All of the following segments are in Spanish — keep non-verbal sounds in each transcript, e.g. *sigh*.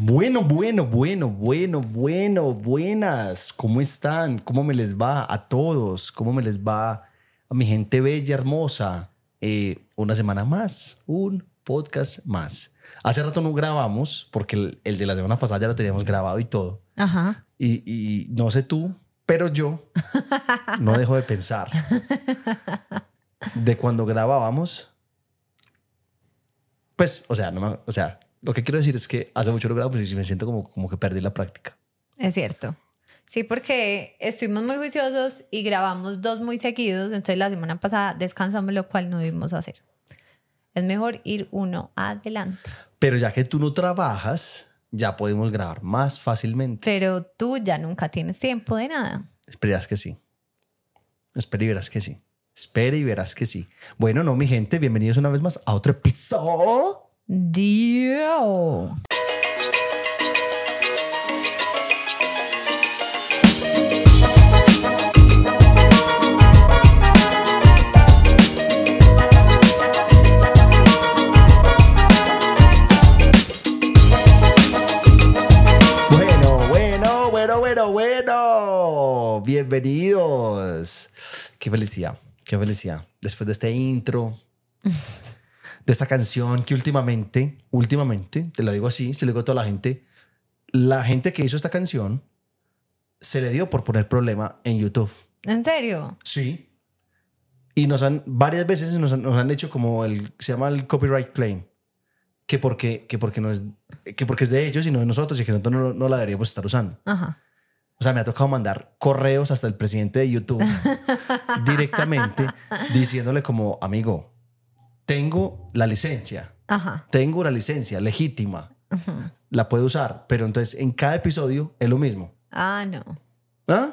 Bueno, bueno, bueno, bueno, bueno, buenas. ¿Cómo están? ¿Cómo me les va a todos? ¿Cómo me les va a mi gente bella, hermosa? Eh, una semana más, un podcast más. Hace rato no grabamos porque el, el de la semana pasada ya lo teníamos grabado y todo. Ajá. Y, y no sé tú, pero yo no dejo de pensar *laughs* de cuando grabábamos. Pues, o sea, no me- o sea, lo que quiero decir es que hace mucho lo grabo, pues y me siento como, como que perdí la práctica. Es cierto. Sí, porque estuvimos muy juiciosos y grabamos dos muy seguidos. Entonces la semana pasada descansamos, lo cual no debimos hacer. Es mejor ir uno adelante. Pero ya que tú no trabajas, ya podemos grabar más fácilmente. Pero tú ya nunca tienes tiempo de nada. Esperas que sí. Espera y verás que sí. Espera y verás que sí. Bueno, no, mi gente, bienvenidos una vez más a otro episodio. Bueno. Bienvenidos. Qué felicidad, qué felicidad. Después de este intro, de esta canción que últimamente, últimamente, te lo digo así, se lo digo a toda la gente, la gente que hizo esta canción se le dio por poner problema en YouTube. ¿En serio? Sí. Y nos han, varias veces nos han, nos han hecho como el, se llama el copyright claim. Que porque, que porque no es, que porque es de ellos y no de nosotros y que nosotros no, no la deberíamos estar usando. Ajá. O sea, me ha tocado mandar correos hasta el presidente de YouTube *laughs* directamente diciéndole como, amigo, tengo la licencia, Ajá. tengo la licencia legítima, la puedo usar, pero entonces en cada episodio es lo mismo. Ah, no. ¿Ah?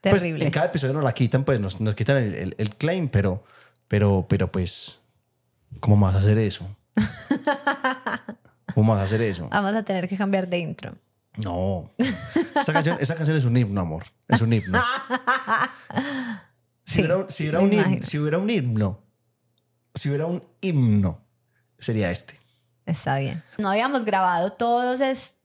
Pues Terrible. en cada episodio nos la quitan, pues nos, nos quitan el, el- el claim, pero, pero, pero pues, ¿cómo vas a hacer eso? ¿Cómo vas a hacer eso? Vamos a tener que cambiar de intro. No. Esta canción, esta canción es un himno, amor. Es un himno. *laughs* Si, Sí, hubiera, si, hubiera un himno, si hubiera un himno, si hubiera un himno, sería este. Está bien. No habíamos grabado todas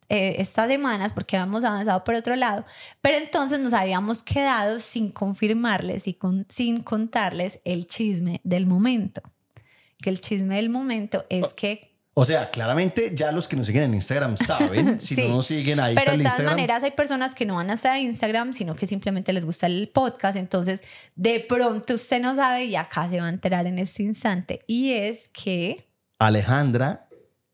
estas semanas porque habíamos avanzado por otro lado, pero entonces nos habíamos quedado sin confirmarles y con- sin contarles el chisme del momento. Que el chisme del momento es que, O sea, claramente ya los que nos siguen en Instagram saben. *laughs* Si Sí. no nos siguen, ahí pero está de el todas Instagram. maneras hay personas que no van hasta Instagram, sino que simplemente les gusta el podcast. Entonces, de pronto usted no sabe y acá se va a enterar en este instante. Y es que... Alejandra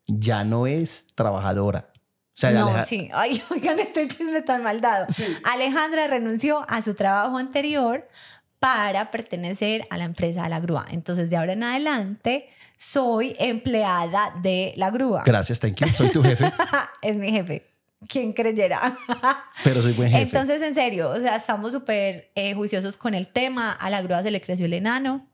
ya no es trabajadora. O sea, No, Aleja- sí. Ay, *laughs* oigan, este chisme tan mal dado. Sí. Alejandra renunció a su trabajo anterior para pertenecer a la empresa de la grúa. Entonces, de ahora en adelante, soy empleada de la grúa. Gracias, thank you. Soy tu jefe, *laughs* es mi jefe. ¿Quién creyera? *laughs* pero soy buen jefe. Entonces, en serio, o sea, estamos súper eh, juiciosos con el tema. A la grúa se le creció el enano.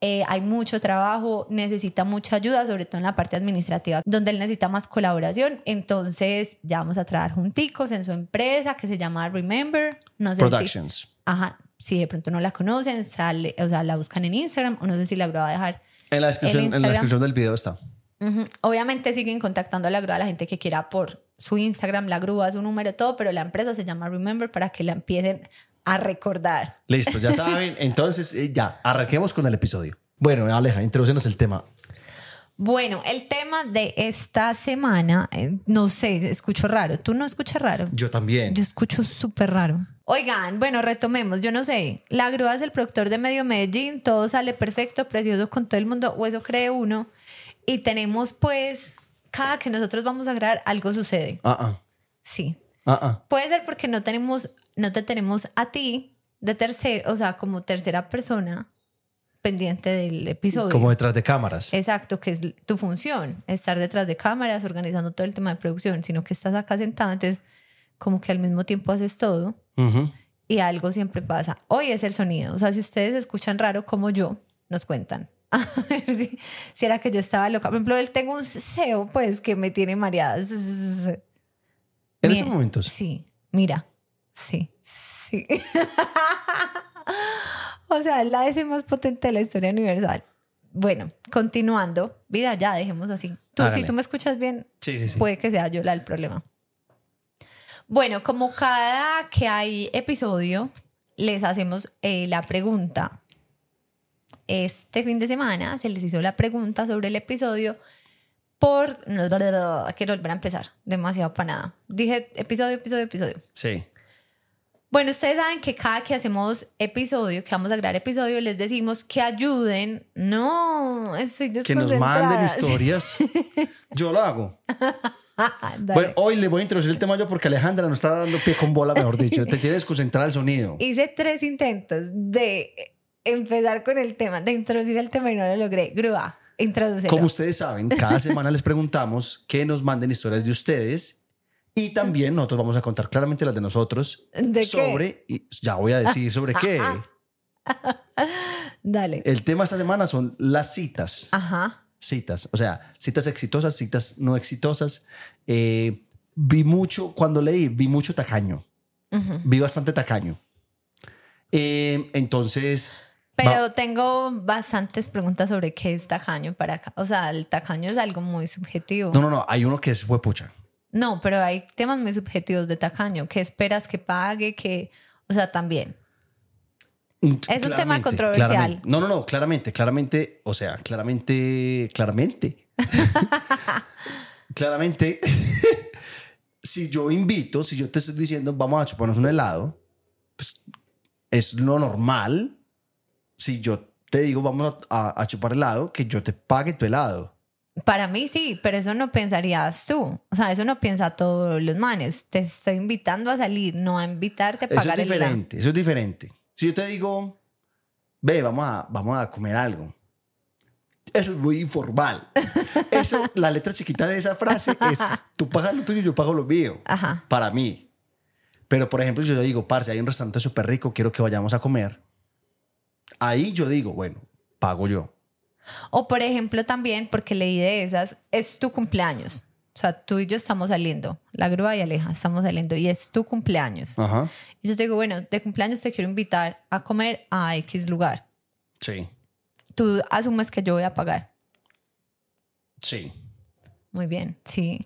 Eh, hay mucho trabajo, necesita mucha ayuda, sobre todo en la parte administrativa, donde él necesita más colaboración. Entonces, ya vamos a trabajar junticos en su empresa que se llama Remember. No sé si, Productions. ajá, si de pronto no la conocen, sale, o sea, la buscan en Instagram o no sé si la grúa va a dejar. En la, descripción, en la descripción del video está. Obviamente siguen contactando a la grúa a la gente que quiera por su Instagram, la grúa, su número, todo, pero la empresa se llama Remember para que la empiecen a recordar. Listo, ya saben. *laughs* Entonces, eh, ya, arranquemos con el episodio. Bueno, Aleja, introducenos el tema. Bueno, el tema de esta semana, eh, no sé, escucho raro. ¿Tú no escuchas raro? Yo también. Yo escucho súper raro. Oigan, bueno, retomemos. Yo no sé, la grúa es el productor de Medio Medellín, todo sale perfecto, precioso con todo el mundo, o eso cree uno. Y tenemos pues, cada que nosotros vamos a grabar, algo sucede. Ah, ah, Sí. ah, ah. Puede ser porque no tenemos, no te tenemos a ti de tercer, o sea, como tercera persona pendiente del episodio. Como detrás de cámaras. Exacto, que es tu función, estar detrás de cámaras, organizando todo el tema de producción, sino que estás acá sentado, entonces como que al mismo tiempo haces todo y algo siempre pasa. Hoy es el sonido, o sea, si ustedes escuchan raro como yo, nos cuentan. *laughs* A ver si, si era que yo estaba loca. Por ejemplo, él tengo un SEO, pues, que me tiene mareada. *laughs* En Mira, esos momentos. Sí, mira, sí, sí. *laughs* o sea, es la S más potente de la historia universal. Bueno, continuando. Vida, ya dejemos así. Tú, si tú me escuchas bien, Sí, sí, sí. puede que sea yo la del problema. Bueno, como cada que hay episodio, les hacemos eh, la pregunta. Este fin de semana se les hizo la pregunta sobre el episodio por... No, quiero volver a empezar. Demasiado para nada. Dije episodio, episodio, episodio. Sí. Bueno, ustedes saben que cada que hacemos episodio, que vamos a grabar episodio, les decimos que ayuden. No, estoy Que nos manden historias. *laughs* Yo lo hago. *laughs* Bueno, hoy le voy a introducir el tema yo porque Alejandra no está dando pie con bola, mejor dicho. Te *laughs* tienes que concentrar al sonido. Hice tres intentos de empezar con el tema, de introducir el tema y no lo logré. Grúa, introducelo. Como ustedes saben, cada semana les preguntamos que nos manden historias de ustedes y también nosotros vamos a contar claramente las de nosotros ¿De qué? sobre, y ya voy a decir sobre qué. *laughs* Dale. El tema esta semana son las citas. Ajá. Citas, o sea, citas exitosas, citas no exitosas. Eh, vi mucho, cuando leí, vi mucho tacaño. Vi bastante tacaño. Eh, entonces, Pero va- tengo bastantes preguntas sobre qué es tacaño para acá. O sea, el tacaño es algo muy subjetivo. no, no, no, hay uno que es fue pucha. No, pero hay temas muy subjetivos de tacaño. ¿Qué esperas que pague? Que, o sea, también. Es un tema controversial. claramente. No, no, no, claramente, claramente, o sea, claramente, claramente. *laughs* claramente, *laughs* si yo invito, si yo te estoy diciendo, vamos a chuparnos un helado, pues es lo normal. Si yo te digo, vamos a, a- a chupar helado, que yo te pague tu helado. Para mí sí, pero eso no pensarías tú. O sea, eso no piensa todos los manes. Te estoy invitando a salir, no a invitarte a Eso es pagar el helado. diferente, eso es diferente. Si yo te digo, ve, vamos a, vamos a comer algo. Eso es muy informal. *laughs* Eso, la letra chiquita de esa frase es, tú pagas lo tuyo, yo pago lo mío. Ajá. Para mí. Pero, por ejemplo, si yo digo, parce, hay un restaurante súper rico, quiero que vayamos a comer. Ahí yo digo, bueno, pago yo. O por ejemplo también, porque leí de esas, es tu cumpleaños. O sea, tú y yo estamos saliendo, la grúa y Aleja, estamos saliendo y es tu cumpleaños. Ajá. Y yo te digo, bueno, de cumpleaños te quiero invitar a comer a X lugar. Sí. Tú asumes que yo voy a pagar. Sí. Muy bien, sí.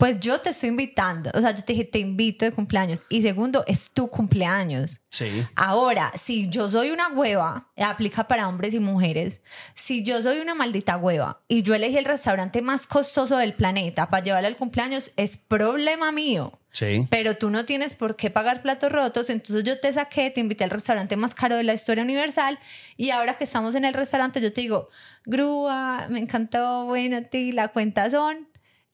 Pues yo te estoy invitando. O sea, yo te dije, te invito de cumpleaños. Y segundo, es tu cumpleaños. Sí. Ahora, si yo soy una hueva, eh, aplica para hombres y mujeres. Si yo soy una maldita hueva y yo elegí el restaurante más costoso del planeta para llevarle al cumpleaños, es problema mío. Sí. Pero tú no tienes por qué pagar platos rotos, entonces yo te saqué, te invité al restaurante más caro de la historia universal y ahora que estamos en el restaurante yo te digo, grúa, me encantó, bueno, ti la cuenta son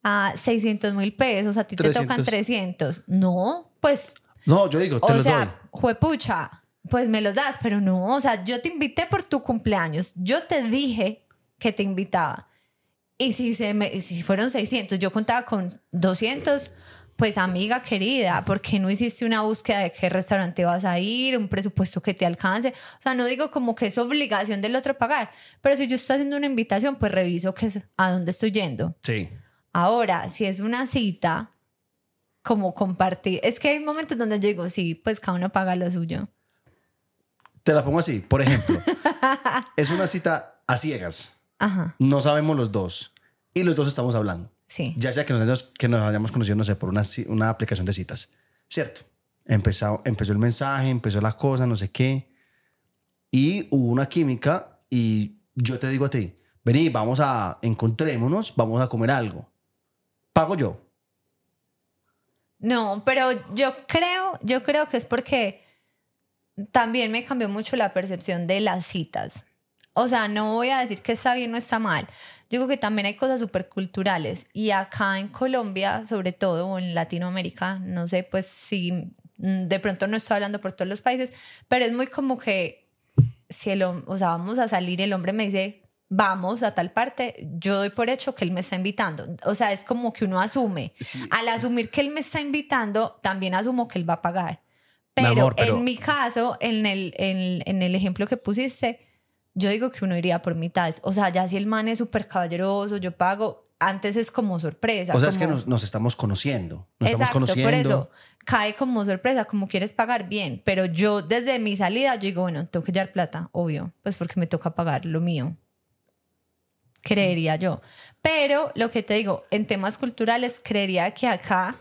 a 600 mil pesos, a ti te 300. tocan 300. No, pues No, yo digo, te o los sea, doy. juepucha, pues me los das, pero no, o sea, yo te invité por tu cumpleaños, yo te dije que te invitaba. Y si, se me, si fueron 600, yo contaba con 200, pues amiga querida, ¿por qué no hiciste una búsqueda de qué restaurante vas a ir, un presupuesto que te alcance? O sea, no digo como que es obligación del otro pagar, pero si yo estoy haciendo una invitación, pues reviso que a dónde estoy yendo. Sí. Ahora, si es una cita, como compartir, es que hay momentos donde yo digo, sí, pues cada uno paga lo suyo. Te la pongo así. Por ejemplo, *laughs* es una cita a ciegas. Ajá, No sabemos los dos. Y los dos estamos hablando. sí. Ya sea que nos, hayamos- que nos hayamos conocido, no sé, por una aplicación de citas. ¿Cierto? Empezó, empezó el mensaje, empezó la cosa, no sé qué. Y hubo una química y yo te digo a ti, vení, vamos a, encontrémonos, vamos a comer algo. Pago yo. No, pero yo creo, yo creo que es porque también me cambió mucho la percepción de las citas. O sea, no voy a decir que está bien o está mal. Yo creo que también hay cosas súper culturales. Y acá en Colombia, sobre todo, o en Latinoamérica, no sé, pues si mm, de pronto no estoy hablando por todos los países, pero es muy como que si el, o sea, vamos a salir, el hombre me dice, vamos a tal parte, yo doy por hecho que él me está invitando. O sea, es como que uno asume. Sí. Al asumir que él me está invitando, también asumo que él va a pagar. Mi Pero, amor, pero- en mi caso, en el, en, en el ejemplo que pusiste, yo digo que uno iría por mitades. O sea, ya si el man es súper caballeroso, yo pago, antes es como sorpresa. O sea, es que nos estamos conociendo. Nos Exacto, estamos conociendo. por eso cae como sorpresa, como quieres pagar bien. Pero yo desde mi salida, yo digo, bueno, tengo que llevar plata, obvio, pues porque me toca pagar lo mío. Creería yo. Pero lo que te digo, en temas culturales, creería que acá,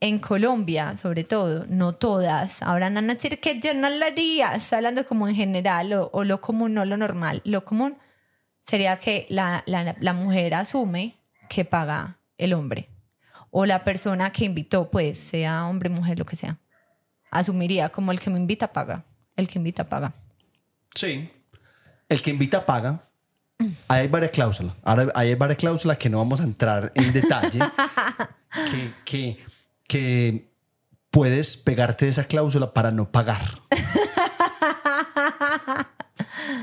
en Colombia, sobre todo, no todas, ahora van a decir que yo no lo haría, estoy hablando como en general, o, lo común, no lo normal. Lo común sería que la, la, la mujer asume que paga el hombre. O la persona que invitó, pues, sea hombre, mujer, lo que sea. Asumiría como el que me invita paga. El que invita paga. Sí. El que invita paga. Hay varias cláusulas. Ahora hay varias cláusulas que no vamos a entrar en detalle. *laughs* que, que, que puedes pegarte de esa cláusula para no pagar. *laughs*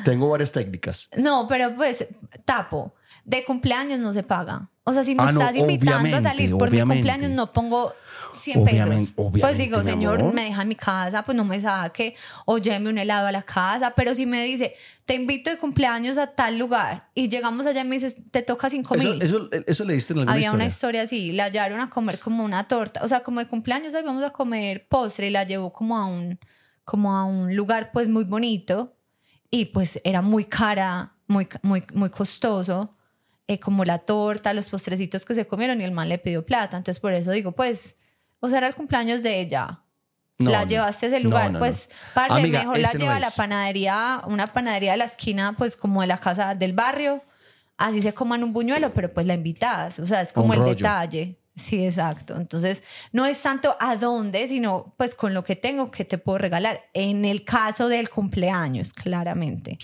Tengo varias técnicas. No, pero pues, tapo. De cumpleaños no se paga. O sea, si me Ah, no, estás invitando a salir por mi cumpleaños, no pongo 100 Obviamente, pesos. pues obviamente, digo, mi señor, amor. me deja en mi casa, pues no me saque. O lléveme un helado a la casa. Pero si me dice, te invito de cumpleaños a tal lugar y llegamos allá y me dices, te toca 5 Eso, mil. eso, eso leíste en alguna Había una historia. historia así, la llevaron a comer como una torta, o sea, como de cumpleaños, hoy vamos a comer postre y la llevó como a un, como a un lugar pues muy bonito y pues era muy cara, muy, muy, muy costoso, eh, como la torta, los postrecitos que se comieron y el man le pidió plata, entonces por eso digo, pues, o sea, era el cumpleaños de ella. No, la llevaste a ese lugar, no, no. pues, parce, Amiga, mejor la lleva a la panadería, una panadería de la esquina, pues como de la casa del barrio, así se coman un buñuelo, pero pues la invitas, o sea, es como Un el rollo. detalle. Sí, exacto. Entonces, no es tanto a dónde, sino pues con lo que tengo que te puedo regalar. En el caso del cumpleaños, claramente.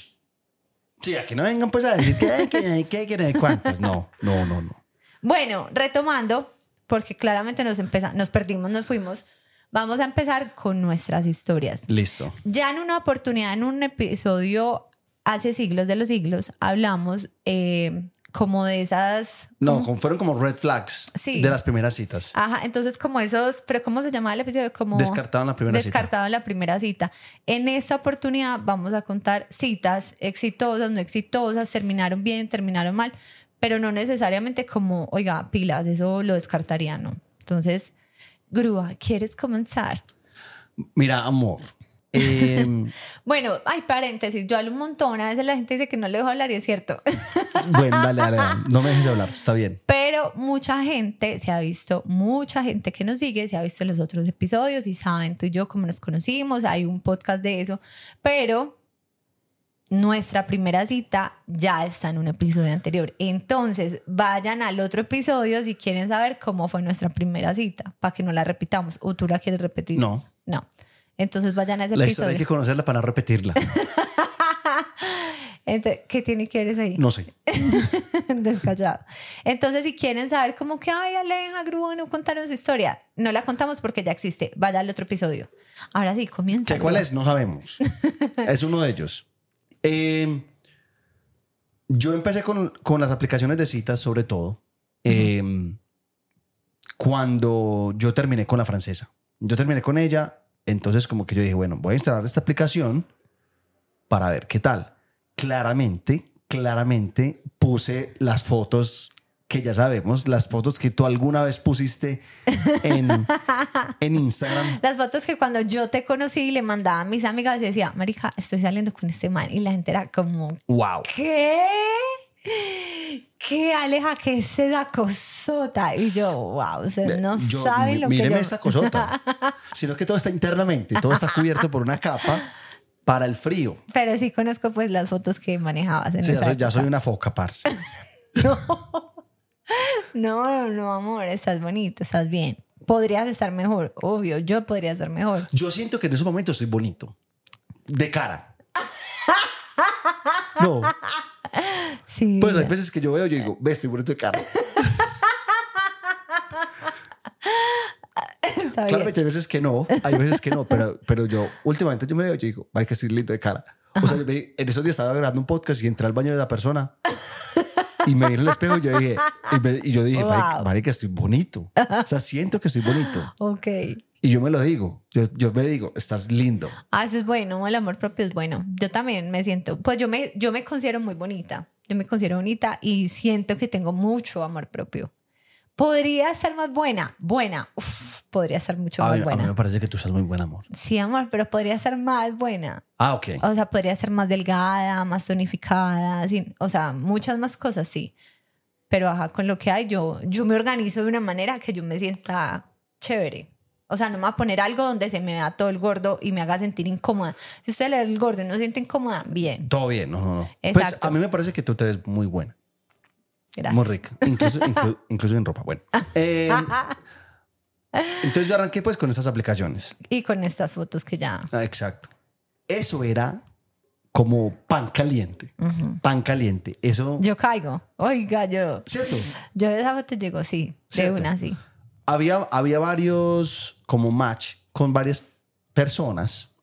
Sí, a que no vengan pues a decir que hay, que que hay, que hay cuántos. No, no, no, no. Bueno, retomando, porque claramente nos, empeza- nos perdimos, nos fuimos, vamos a empezar con nuestras historias. Listo. Ya en una oportunidad, en un episodio hace siglos de los siglos, hablamos eh, como de esas... No, como- fueron como red flags Sí. de las primeras citas. Ajá, entonces como esos, pero ¿cómo se llamaba el episodio? Como Descartado en la primera cita. descartado en la primera cita. En esta oportunidad vamos a contar citas exitosas, no exitosas, terminaron bien, terminaron mal, pero no necesariamente como, oiga, pilas, eso lo descartaría, no. Entonces, Grúa, ¿quieres comenzar? Mira, amor. Eh, *laughs* Bueno, hay paréntesis, yo hablo un montón, a veces la gente dice que no le dejo hablar y es cierto, bueno, dale, dale, dale. No me dejes hablar. Está bien. pero mucha gente se ha visto, mucha gente que nos sigue se ha visto los otros episodios y saben tú y yo cómo nos conocimos, hay un podcast de eso, pero nuestra primera cita ya está en un episodio anterior. Entonces, vayan al otro episodio si quieren saber cómo fue nuestra primera cita, para que no la repitamos. ¿O tú la quieres repetir? No. No. Entonces vayan a ese La historia episodio. hay que conocerla para no repetirla. *laughs* Entonces, ¿Qué tiene que ver eso ahí? No sé. *laughs* Descallado. Entonces, si quieren saber cómo que, ay, Aleja, Grúa, no contaron su historia, no la contamos porque ya existe. Vaya al otro episodio. Ahora sí, comienza. ¿Qué, ¿Cuál es? No sabemos. *laughs* es uno de ellos. Eh, yo empecé con, con las aplicaciones de citas, sobre todo, eh, cuando yo terminé con la francesa. Yo terminé con ella, entonces como que yo dije, bueno, voy a instalar esta aplicación para ver qué tal. Claramente, claramente puse las fotos que ya sabemos, las fotos que tú alguna vez pusiste en, *laughs* en Instagram. Las fotos que cuando yo te conocí le mandaba a mis amigas y decía, Marica, estoy saliendo con este man. Y la gente era como, ¡Wow! ¿qué? ¿Qué, Aleja? ¿Qué es esa cosota? Y yo, wow, ustedes no Yo- saben lo que yo... esta cosota. *laughs* Sino que todo está internamente, todo está cubierto por una capa para el frío. Pero sí conozco pues las fotos que manejabas en Sí, ya, esa soy, ya soy una foca, parce. *laughs* No, no, amor, estás bonito, estás bien. Podrías estar mejor, obvio, yo podría estar mejor. Yo siento que en esos momentos estoy bonito. De cara. *laughs* No, Sí. pues hay veces que yo veo, yo digo, ve, estoy bonito de *laughs* bien. Claramente hay veces que no, hay veces que no, pero, pero yo últimamente yo me veo, yo digo, vaya que estoy lindo de cara. O sea, yo me- en esos días estaba grabando un podcast y entré al baño de la persona y me vi en el espejo y yo dije, y, me- y yo dije, Wow. marica, estoy bonito. O sea, siento que estoy bonito. Ok. Y yo me lo digo, yo, yo me digo, estás lindo. Ah, eso es bueno, el amor propio es bueno. Yo también me siento, pues yo me, yo me considero muy bonita. Yo me considero bonita y siento que tengo mucho amor propio. ¿Podría ser más buena? Buena. Uf, podría ser mucho A más mí, a mí buena. me parece que tú estás muy buen amor. Sí, amor, pero podría ser más buena. Ah, ok. O sea, podría ser más delgada, más tonificada, sí, o sea, muchas más cosas, sí. Pero ajá, con lo que hay, yo, yo me organizo de una manera que yo me sienta chévere. O sea, no me voy a poner algo donde se me vea todo el gordo y me haga sentir incómoda. Si usted le el gordo y no se siente incómoda, bien. Todo bien, no, no, no. Pues a mí me parece que tú te ves muy buena. Gracias. Muy rica. Incluso, *laughs* inclu- incluso en ropa. Bueno. *laughs* Eh, entonces yo arranqué pues con estas aplicaciones. Y con estas fotos que ya... Ah, exacto. Eso era como pan caliente. Pan caliente. Eso. Yo caigo. Oiga, yo... ¿Cierto? Yo de esa foto llego, sí. De una, sí. Había, había varios como match con varias personas,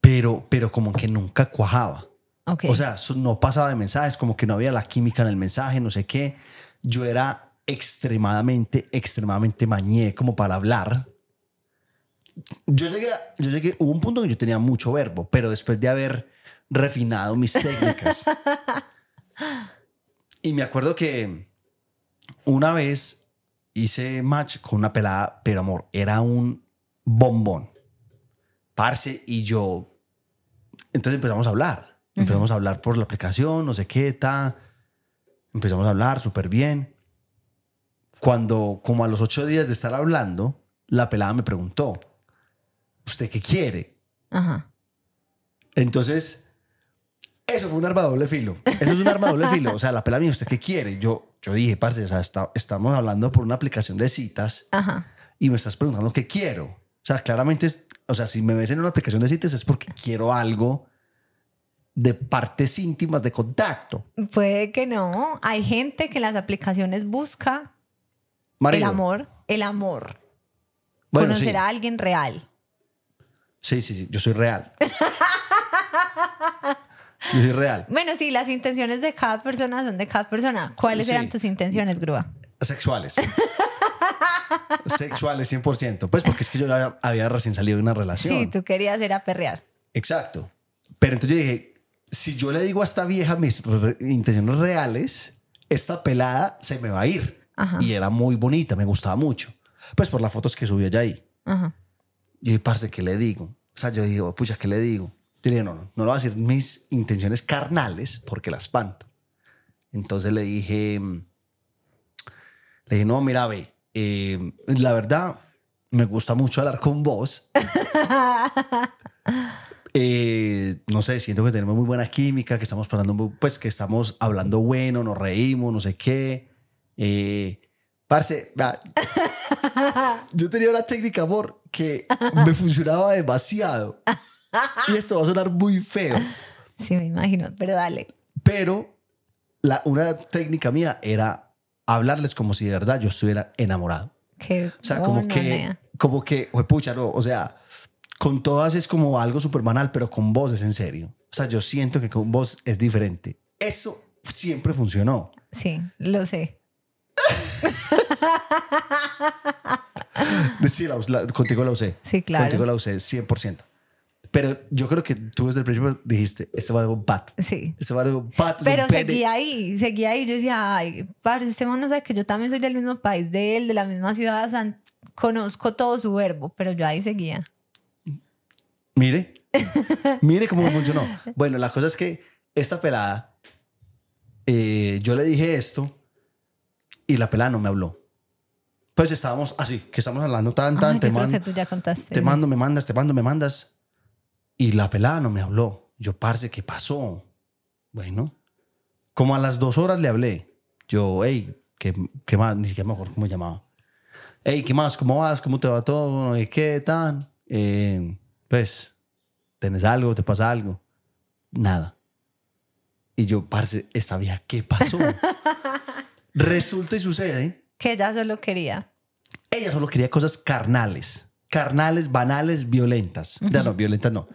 pero, pero como que nunca cuajaba. Ok. O sea, no pasaba de mensajes, como que no había la química en el mensaje, no sé qué. Yo era extremadamente, extremadamente mañé como para hablar. Yo llegué, yo llegué, hubo un punto en que yo tenía mucho verbo, pero después de haber refinado mis técnicas. *laughs* y me acuerdo que una vez hice match con una pelada, pero amor, era un bombón. Parce, y yo. Entonces empezamos a hablar. Empezamos a hablar por la aplicación, no sé qué, ta. Empezamos a hablar súper bien. Cuando, como a los ocho días de estar hablando, la pelada me preguntó: ¿Usted qué quiere? Ajá. Entonces, eso fue un arma doble filo. Eso es un arma doble filo. O sea, la pelada me dijo, ¿usted qué quiere? Yo, yo dije, parce, o sea, está- estamos hablando por una aplicación de citas Ajá. y me estás preguntando qué quiero. O sea, claramente, es- o sea, si me ves en una aplicación de citas es porque quiero algo de partes íntimas de contacto. Puede que no. Hay gente que en las aplicaciones busca Marido. el amor, el amor. Bueno, conocer sí. a alguien real. Sí, sí, sí, yo soy real. *laughs* yo soy real. Bueno, sí, las intenciones de cada persona son de cada persona. ¿Cuáles Sí. eran tus intenciones, Grúa? Sexuales. *laughs* Sexuales 100%. Pues porque es que yo ya había recién salido de una relación. Sí, tú querías ir a perrear. Exacto. Pero entonces yo dije, si yo le digo a esta vieja mis re- intenciones reales, esta pelada se me va a ir. Ajá. Y era muy bonita, me gustaba mucho. Pues por las fotos que subió allá ahí. Ajá. Yo dije, parce, ¿qué le digo? O sea, yo digo, pucha, ¿qué le digo? Yo dije, no, no, no le voy a decir mis intenciones carnales porque la espanto. Entonces le dije, mm, le dije, no, mira, ve, eh, la verdad, me gusta mucho hablar con vos. *laughs* Eh, no sé, siento que tenemos muy buena química, que estamos hablando, muy- pues que estamos hablando bueno, nos reímos, no sé qué. Eh, parce, *laughs* yo tenía una técnica, amor, que me funcionaba demasiado. Y esto va a sonar muy feo, *laughs* Sí, me imagino, pero dale. pero la, una técnica mía era hablarles como si de verdad yo estuviera enamorado. Que, O sea, como que, como que, "Jue pucha, no, o sea, con todas es como algo súper banal, pero con vos es en serio. O sea, yo siento que con vos es diferente. Eso siempre funcionó. Sí, lo sé. *laughs* Sí, la, la- contigo la usé. Sí, claro. Contigo la usé 100%. Pero yo creo que tú desde el principio dijiste, este a ser un pato. Sí. Este a ser un pato. es Pero un pene". seguía ahí, seguía ahí. Yo decía, ay, parce, este man no sabe que yo también soy del mismo país de él, de la misma ciudad. sea, conozco todo su verbo, pero yo ahí seguía. Mire, *laughs* mire cómo funcionó. Bueno, la cosa es que esta pelada, eh, yo le dije esto y la pelada no me habló. Pues estábamos así, que estamos hablando tan, tan, Ay, te que tú ya contaste. te mando, me mandas, te mando, me mandas. Y la pelada no me habló. Yo, parce, ¿qué pasó? Bueno, como a las dos horas le hablé. Yo, hey, ¿qué, qué más? Ni siquiera me acuerdo cómo llamaba. Hey, ¿qué más? ¿Cómo vas? ¿Cómo te va todo? ¿Y ¿Qué tan? Eh, pues, ¿tenés algo? ¿Te pasa algo? Nada. Y yo, parce, esta vieja, ¿qué pasó? *laughs* Resulta y sucede, Que ella solo quería. ella solo quería cosas carnales. Carnales, banales, violentas. Ya no, violentas no.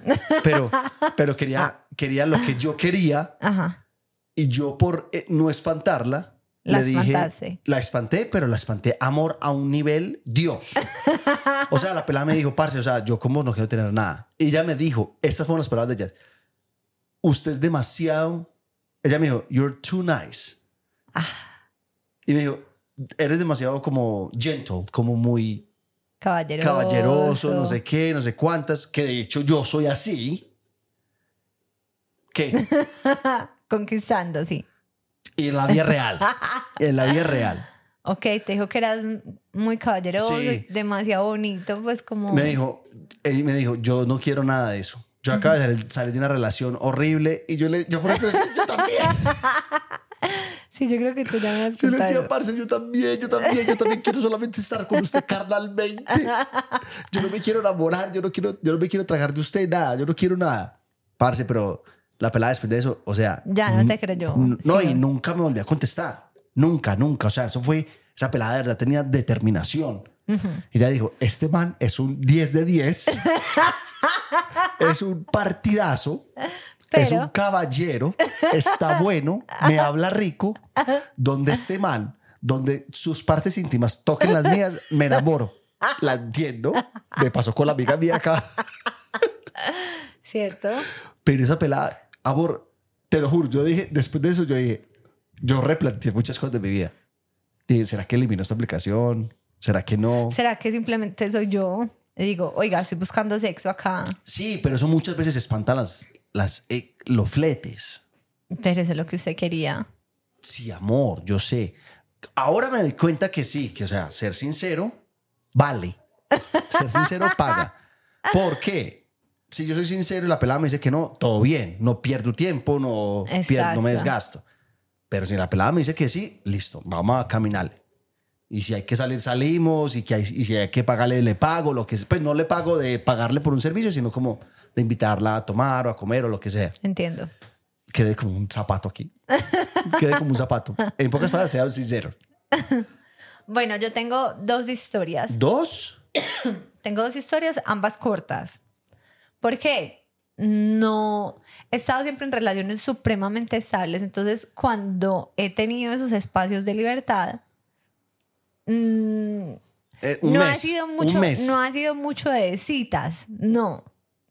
Pero, pero quería, quería lo que yo quería Ajá. y yo por eh, no espantarla, La le dije, la espanté, pero la espanté amor a un nivel Dios. O sea, la pelada me dijo, parce, o sea, yo como no quiero tener nada. Y ella me dijo, estas fueron las palabras de ella. Usted es demasiado. Ella me dijo, you're too nice. Ah. Y me dijo, eres demasiado como gentle, como muy Caballeroso. caballeroso, no sé qué, no sé cuántas, que de hecho yo soy así. ¿Qué? *laughs* Conquistando, sí. Y en la vida real. En la vida real. *laughs* Ok, te dijo que eras muy caballeroso, Sí. demasiado bonito, pues como... Me dijo, él me dijo, yo no quiero nada de eso. Yo acabo de salir, de una relación horrible y yo le, yo por decía, yo también. *laughs* Sí, yo creo que tú ya me has Yo le decía, parce, yo también, yo también, yo también quiero solamente estar con usted carnalmente. *laughs* Yo no me quiero enamorar, yo no quiero, yo no me quiero tragar de usted nada, yo no quiero nada. Parce, pero la pelada después de eso, o sea. Ya no te creyó. No, Sí. y nunca me volvió a contestar. Nunca, nunca. O sea, eso fue, esa pelada de verdad tenía determinación. Y ella dijo, este man es un 10 de 10. *laughs* es un partidazo. Es un caballero, está *laughs* bueno, me habla rico. Donde este man, donde sus partes íntimas toquen las mías, me enamoro. La entiendo. Me pasó con la amiga mía acá. ¿Cierto? Pero esa pelada, amor, te lo juro, yo dije, después de eso, yo dije, yo replanteé muchas cosas de mi vida. Dije, ¿será que eliminó esta aplicación? ¿Será que no? ¿Será que simplemente soy yo? Y digo, oiga, estoy buscando sexo acá. Sí, pero eso muchas veces espantan las, las, eh, los fletes. Pero eso es lo que usted quería. Sí, amor, yo sé. Ahora me doy cuenta que sí, que o sea, ser sincero vale. Ser sincero paga. *laughs* ¿Por qué? Si yo soy sincero y la pelada me dice que no, todo bien, no pierdo tiempo, no, pierdo, no me desgasto. Pero si la pelada me dice que sí, listo, vamos a caminarle. Y si hay que salir, salimos. Y, que hay, y si hay que pagarle, le pago. Lo que, pues no le pago de pagarle por un servicio, sino como de invitarla a tomar o a comer o lo que sea. Entiendo. Quede como un zapato aquí. Quede como un zapato. En pocas palabras, sea sincero. *laughs* Bueno, yo tengo dos historias. Dos. *coughs* Tengo dos historias, ambas cortas. ¿Por qué? No, he estado siempre en relaciones supremamente estables, entonces cuando he tenido esos espacios de libertad, mm, eh, un no mes. ha sido mucho, mes. no ha sido mucho de citas, no.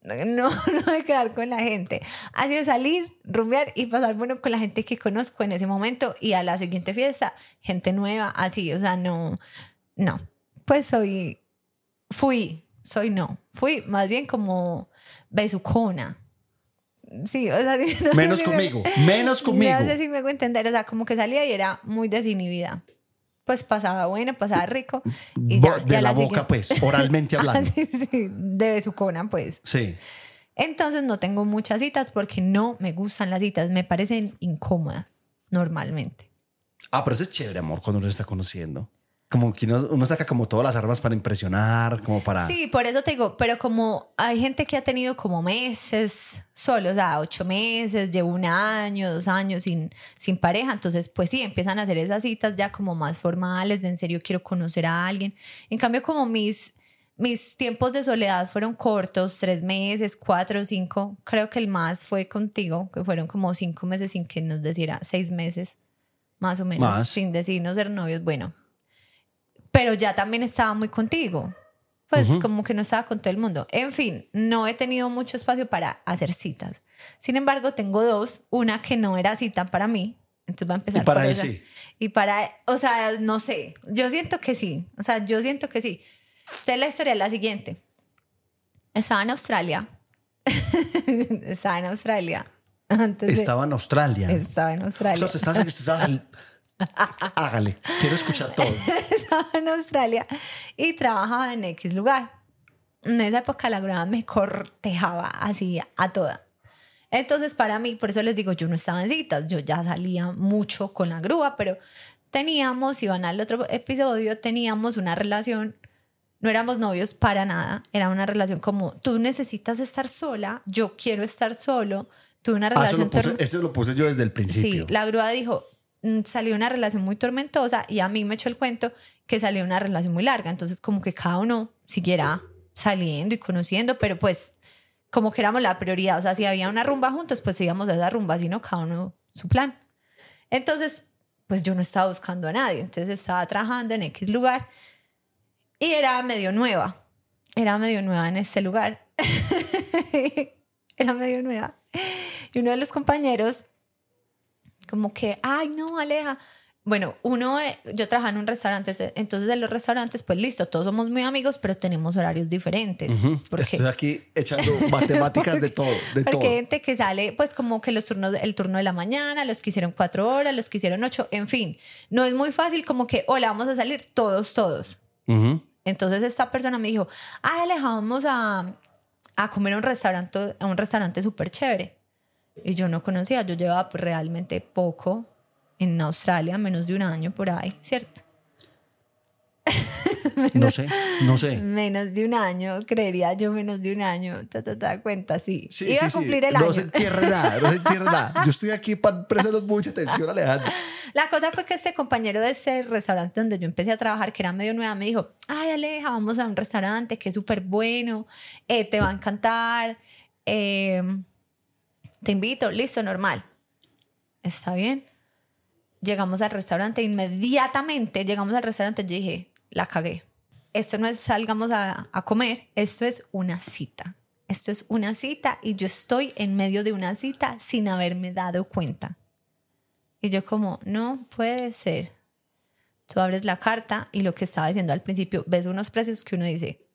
*laughs* No, no de quedar con la gente. Ha sido salir, rumbear y pasar bueno con la gente que conozco en ese momento y a la siguiente fiesta, gente nueva, así, o sea, no, no. Pues soy, fui, soy no. Fui más bien como besucona. Sí, o sea, *laughs* no Menos si me- conmigo. *laughs* Menos conmigo. no sé si me hago entender, o sea, como que salía y era muy desinhibida. Pues pasaba bueno, pasaba rico. Y Bo- ya, de ya la, boca, pues, oralmente *laughs* hablando. Ah, sí, sí, de besucona, pues. Sí. Entonces no tengo muchas citas porque no me gustan las citas, me parecen incómodas normalmente. Ah, pero eso es chévere, amor, cuando uno se está conociendo. Como que uno, uno saca como todas las armas para impresionar, como para... Sí, por eso te digo, pero como hay gente que ha tenido como meses solos, o sea, ocho meses, llevo un año, dos años sin, sin pareja, entonces pues sí, empiezan a hacer esas citas ya como más formales, de en serio quiero conocer a alguien. En cambio, como mis, mis tiempos de soledad fueron cortos, tres meses, cuatro, cinco, creo que el más fue contigo, que fueron como cinco meses sin que nos deciera, seis meses, más o menos, Más. sin decirnos ser novios, bueno. Pero ya también estaba muy contigo pues como que no estaba con todo el mundo. En fin, no he tenido mucho espacio para hacer citas. Sin embargo, tengo dos. Una que no era cita para mí. Entonces va a empezar Y para por él esa. sí. Y para, o sea, no sé. Yo siento que sí. O sea, yo siento que sí. Entonces la historia es la siguiente. Estaba en Australia. *laughs* estaba en Australia. Antes de- Estaba en Australia. Estaba en O Australia. sea, usted está- usted está- Hágale, quiero escuchar todo. Estaba *laughs* en Australia y trabajaba en X lugar. En esa época la grúa me cortejaba así a toda. Entonces para mí, por eso les digo, yo no estaba en citas, yo ya salía mucho con la grúa, pero teníamos, si van al otro episodio, teníamos una relación, no éramos novios para nada, era una relación como, tú necesitas estar sola, yo quiero estar solo, tuve una Ah, eso, relación... lo puse, eso lo puse yo desde el principio. Sí, la grúa dijo, mm, salió una relación muy tormentosa y a mí me echó el cuento que salió una relación muy larga. Entonces, como que cada uno siguiera saliendo y conociendo, pero pues como que éramos la prioridad. O sea, si había una rumba juntos, pues íbamos a esa rumba, sino cada uno su plan. Entonces, pues yo no estaba buscando a nadie. Entonces estaba trabajando en X lugar y era medio nueva. Era medio nueva en este lugar. *laughs* era medio nueva. Y uno de los compañeros como que, ay, no, Aleja, bueno, uno, eh, yo trabajaba en un restaurante, entonces de los restaurantes, pues listo, todos somos muy amigos, pero tenemos horarios diferentes. porque, Estoy aquí echando matemáticas de todo, de porque todo. hay gente que sale, pues como que los turnos, el turno de la mañana, los que hicieron cuatro horas, los que hicieron ocho, en fin, no es muy fácil como que, hola, vamos a salir todos, todos. Entonces esta persona me dijo, ay, Aleja, vamos a, a comer a un restaurante, a un restaurante súper chévere. Y yo no conocía, yo llevaba pues, realmente poco en Australia, menos de un año por ahí, ¿cierto? *laughs* No sé, no sé. Menos de un año, creería yo, menos de un año. Ta, ta, ta, cuenta, sí. Sí, Iba sí, a sí. cumplir el No año. se entierre nada, no se entierre nada. Yo estoy aquí para prestando mucha atención, Alejandro. *laughs* La cosa fue que este compañero de ese restaurante donde yo empecé a trabajar, que era medio nueva, me dijo, ay Aleja, vamos a un restaurante que es súper bueno, eh, te va a encantar, eh, te invito, listo, normal. Está bien. Llegamos al restaurante, inmediatamente llegamos al restaurante, yo dije, la cagué. Esto no es salgamos a, comer, esto es una cita. Esto es una cita y yo estoy en medio de una cita sin haberme dado cuenta. Y yo como, no puede ser. Tú abres la carta y lo que estaba diciendo al principio, ves unos precios que uno dice,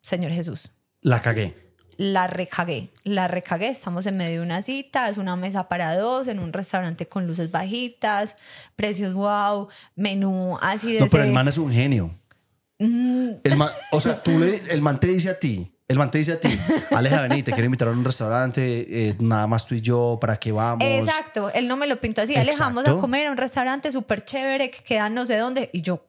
Señor Jesús, La cagué. La recagué, la recagué, estamos en medio de una cita, es una mesa para dos, en un restaurante con luces bajitas, precios wow, menú así de... No, pero el man es un genio. El man, o sea, tú le, el man te dice a ti, el man te dice a ti, *laughs* Aleja, vení, te quiero invitar a un restaurante, eh, nada más tú y yo, ¿para qué vamos? Exacto, él no me lo pintó así, alejamos a comer a un restaurante súper chévere que queda no sé dónde y yo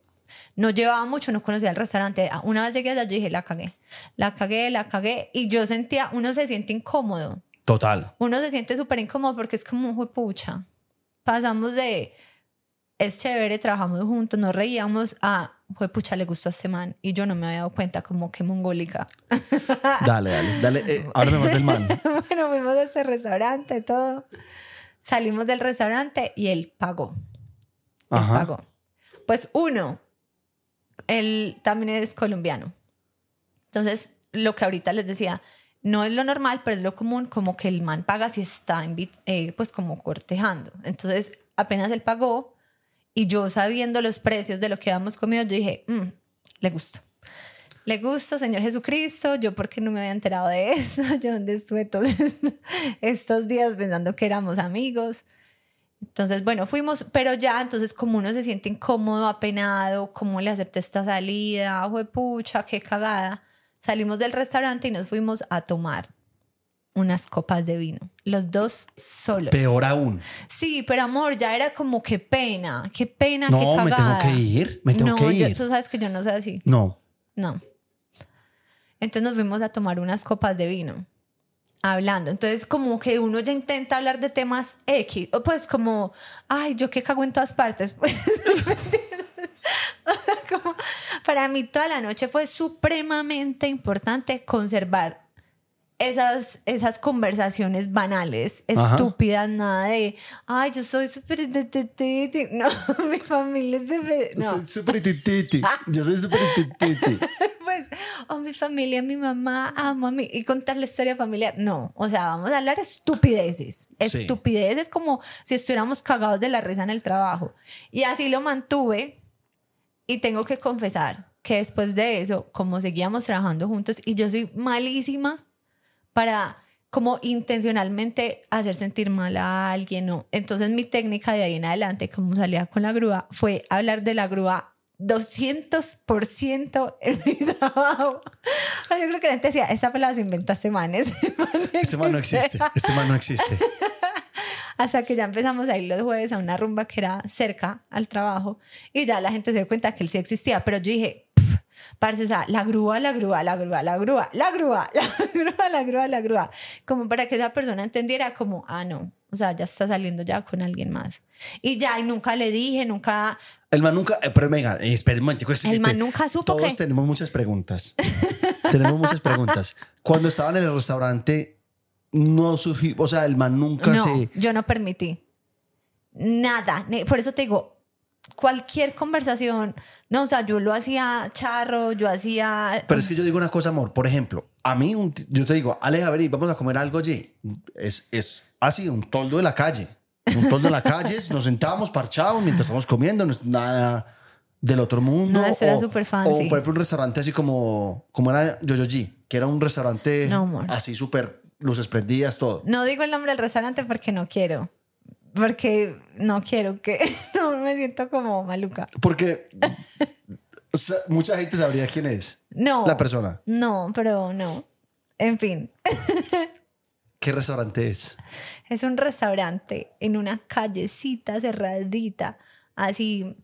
no llevaba mucho, no conocía el restaurante. Una vez llegué allá, yo dije, la cagué, la cagué, la cagué y yo sentía, uno se siente incómodo, Total. uno se siente súper incómodo porque es como, pucha, pasamos de, es chévere, trabajamos juntos, nos reíamos, a, pucha, le gustó a este man y yo no me había dado cuenta como que mongólica. *laughs* Dale, dale, dale. Eh, háblame más del man. *laughs* bueno, fuimos a este restaurante, todo. Salimos del restaurante y él pagó. Él Ajá. pagó. Pues uno, él también es colombiano. Entonces, lo que ahorita les decía, no es lo normal, pero es lo común, como que el man paga si está eh, pues como cortejando. Entonces, apenas él pagó y yo sabiendo los precios de lo que habíamos comido, yo dije, "Mm, le gusta. Le gusta, Señor Jesucristo. Yo, porque no me había enterado de eso? *laughs* Yo, donde estuve todos *laughs* estos días pensando que éramos amigos. Entonces, bueno, fuimos, pero ya, entonces, como uno se siente incómodo, apenado, ¿cómo le acepté esta salida? pucha, qué cagada. Salimos del restaurante y nos fuimos a tomar unas copas de vino. Los dos solos. Peor aún. Sí, pero amor, ya era como qué pena, qué pena, No, qué me cagada. tengo que ir, me tengo no, que ir. tú sabes que yo no sé así. No. No. Entonces nos fuimos a tomar unas copas de vino, hablando. Entonces como que uno ya intenta hablar de temas X, o pues como, ay, yo que cago en todas partes. *laughs* Para mí toda la noche fue supremamente importante conservar esas, esas conversaciones banales, Ajá. estúpidas, nada de, ay, yo soy súper... de- de- de- de". No, mi familia es súper... No. Soy súper tititi. *laughs* Yo soy súper tititi. pues, o mi familia, mi mamá, amo a mí, y contar la historia familiar. No, o sea, vamos a hablar estupideces. Sí. Estupideces como si estuviéramos cagados de la risa en el trabajo. Y así lo mantuve. Y tengo que confesar que después de eso, como seguíamos trabajando juntos, y yo soy malísima para como intencionalmente hacer sentir mal a alguien, ¿no? Entonces mi técnica de ahí en adelante, como salía con la grúa, fue hablar de la grúa 200% en mi *laughs* trabajo. Yo creo que la gente decía, esta pelada se inventa este man, ese *laughs* man no Este man no existe. Este man no existe. *laughs* Hasta que ya empezamos a ir los jueves a una rumba que era cerca al trabajo y ya la gente se dio cuenta que él sí existía, pero yo dije, "Pff, parce, o sea, la grúa, la grúa, la grúa, la grúa, la grúa, *laughs* la grúa, la grúa, la grúa, como para que esa persona entendiera como, ah, no, o sea, ya está saliendo ya con alguien más. Y ya, y nunca le dije, nunca, El man nunca. eh, pero venga, eh, espera un momentico, es El man nunca supo Todos que- tenemos muchas preguntas. tenemos muchas preguntas. Cuando estaban en el restaurante, no surgió. O sea, el man nunca no, se. yo no permití. Nada. Por eso te digo, cualquier conversación, no, o sea, yo lo hacía charro, yo hacía... Pero es que yo digo una cosa, amor. Por ejemplo, a mí, un yo te digo, Aleja, vení, vamos a comer algo allí. Es, es así, un toldo de la calle. Un montón en la calle, *laughs* nos sentábamos parchados mientras estábamos comiendo, no es nada del otro mundo. No, eso era o- súper O fancy. por ejemplo un restaurante así como, como era Yoyoji, que era un restaurante No, así súper luces prendidas, todo. No digo el nombre del restaurante porque no quiero. Porque no quiero que. *laughs* No me siento como maluca. Porque mucha gente sabría quién es No. la persona. No, pero no. En fin, ¿Qué restaurante es? *laughs* es un restaurante en una callecita cerradita. Así.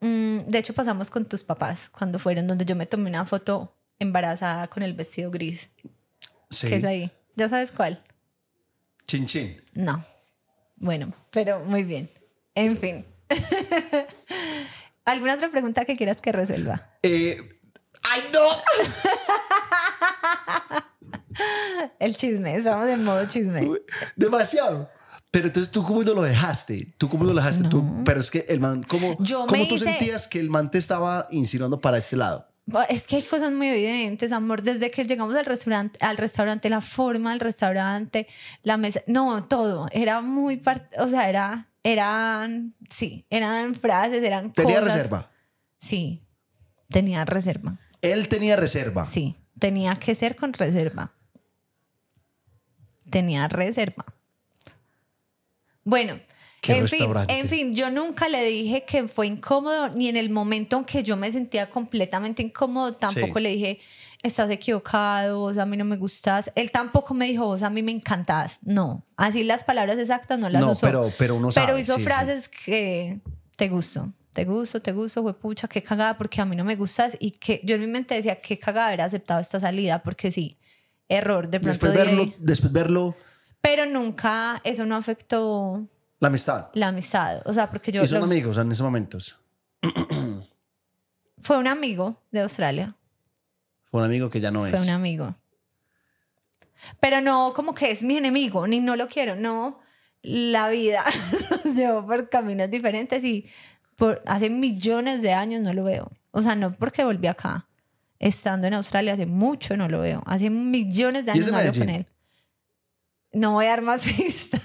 mm, de hecho, pasamos con tus papás cuando fueron, donde yo me tomé una foto embarazada con el vestido gris. Sí. que es ahí? ¿Ya sabes cuál? Chin Chin. No. Bueno, pero muy bien. En fin. *laughs* ¿Alguna otra pregunta que quieras que resuelva? Eh, ¡Ay, no! *laughs* El chisme, estamos en modo chisme. Demasiado. Pero entonces tú cómo no lo dejaste? ¿Tú cómo no lo dejaste? Tú, pero es que el man, ¿cómo, Yo cómo tú hice- sentías que el man te estaba insinuando para este lado? Es que hay cosas muy evidentes, amor. Desde que llegamos al restaurante, al restaurante, la forma del restaurante, la mesa, no, todo. Era muy, o sea, era, eran, sí, eran frases, eran ¿Tenía cosas. reserva? Sí, tenía reserva. Él tenía reserva. Sí, tenía que ser con reserva. Tenía reserva. Bueno, ¿Qué en fin, en fin, yo nunca le dije que fue incómodo, ni en el momento en que yo me sentía completamente incómodo, tampoco Sí. le dije, estás equivocado, vos a mí no me gustas. Él tampoco me dijo, vos a mí me encantas. No, así las palabras exactas no las No, usó. pero- pero uno Pero sabe, hizo sí, sí. frases que te gusto, te gusto, te gusto, fue pucha, qué cagada, porque a mí no me gustas. Y que yo en mi mente decía, qué cagada haber aceptado esta salida, porque sí, error, de pronto. Después de verlo, ahí. después verlo, Pero nunca, eso no afectó la amistad. la amistad. O sea, porque yo. y son lo- amigos en esos momentos. *clears throat* fue un amigo de Australia. Fue un amigo que ya no Fue es. un amigo. Pero no como que es mi enemigo, ni no lo quiero, no. La vida *laughs* nos llevó por caminos diferentes y por hace millones de años no lo veo. O sea, no porque volví acá. Estando en Australia hace mucho no lo veo. Hace millones de ¿Y es años no hablo con él. No voy a dar más *laughs* pistas.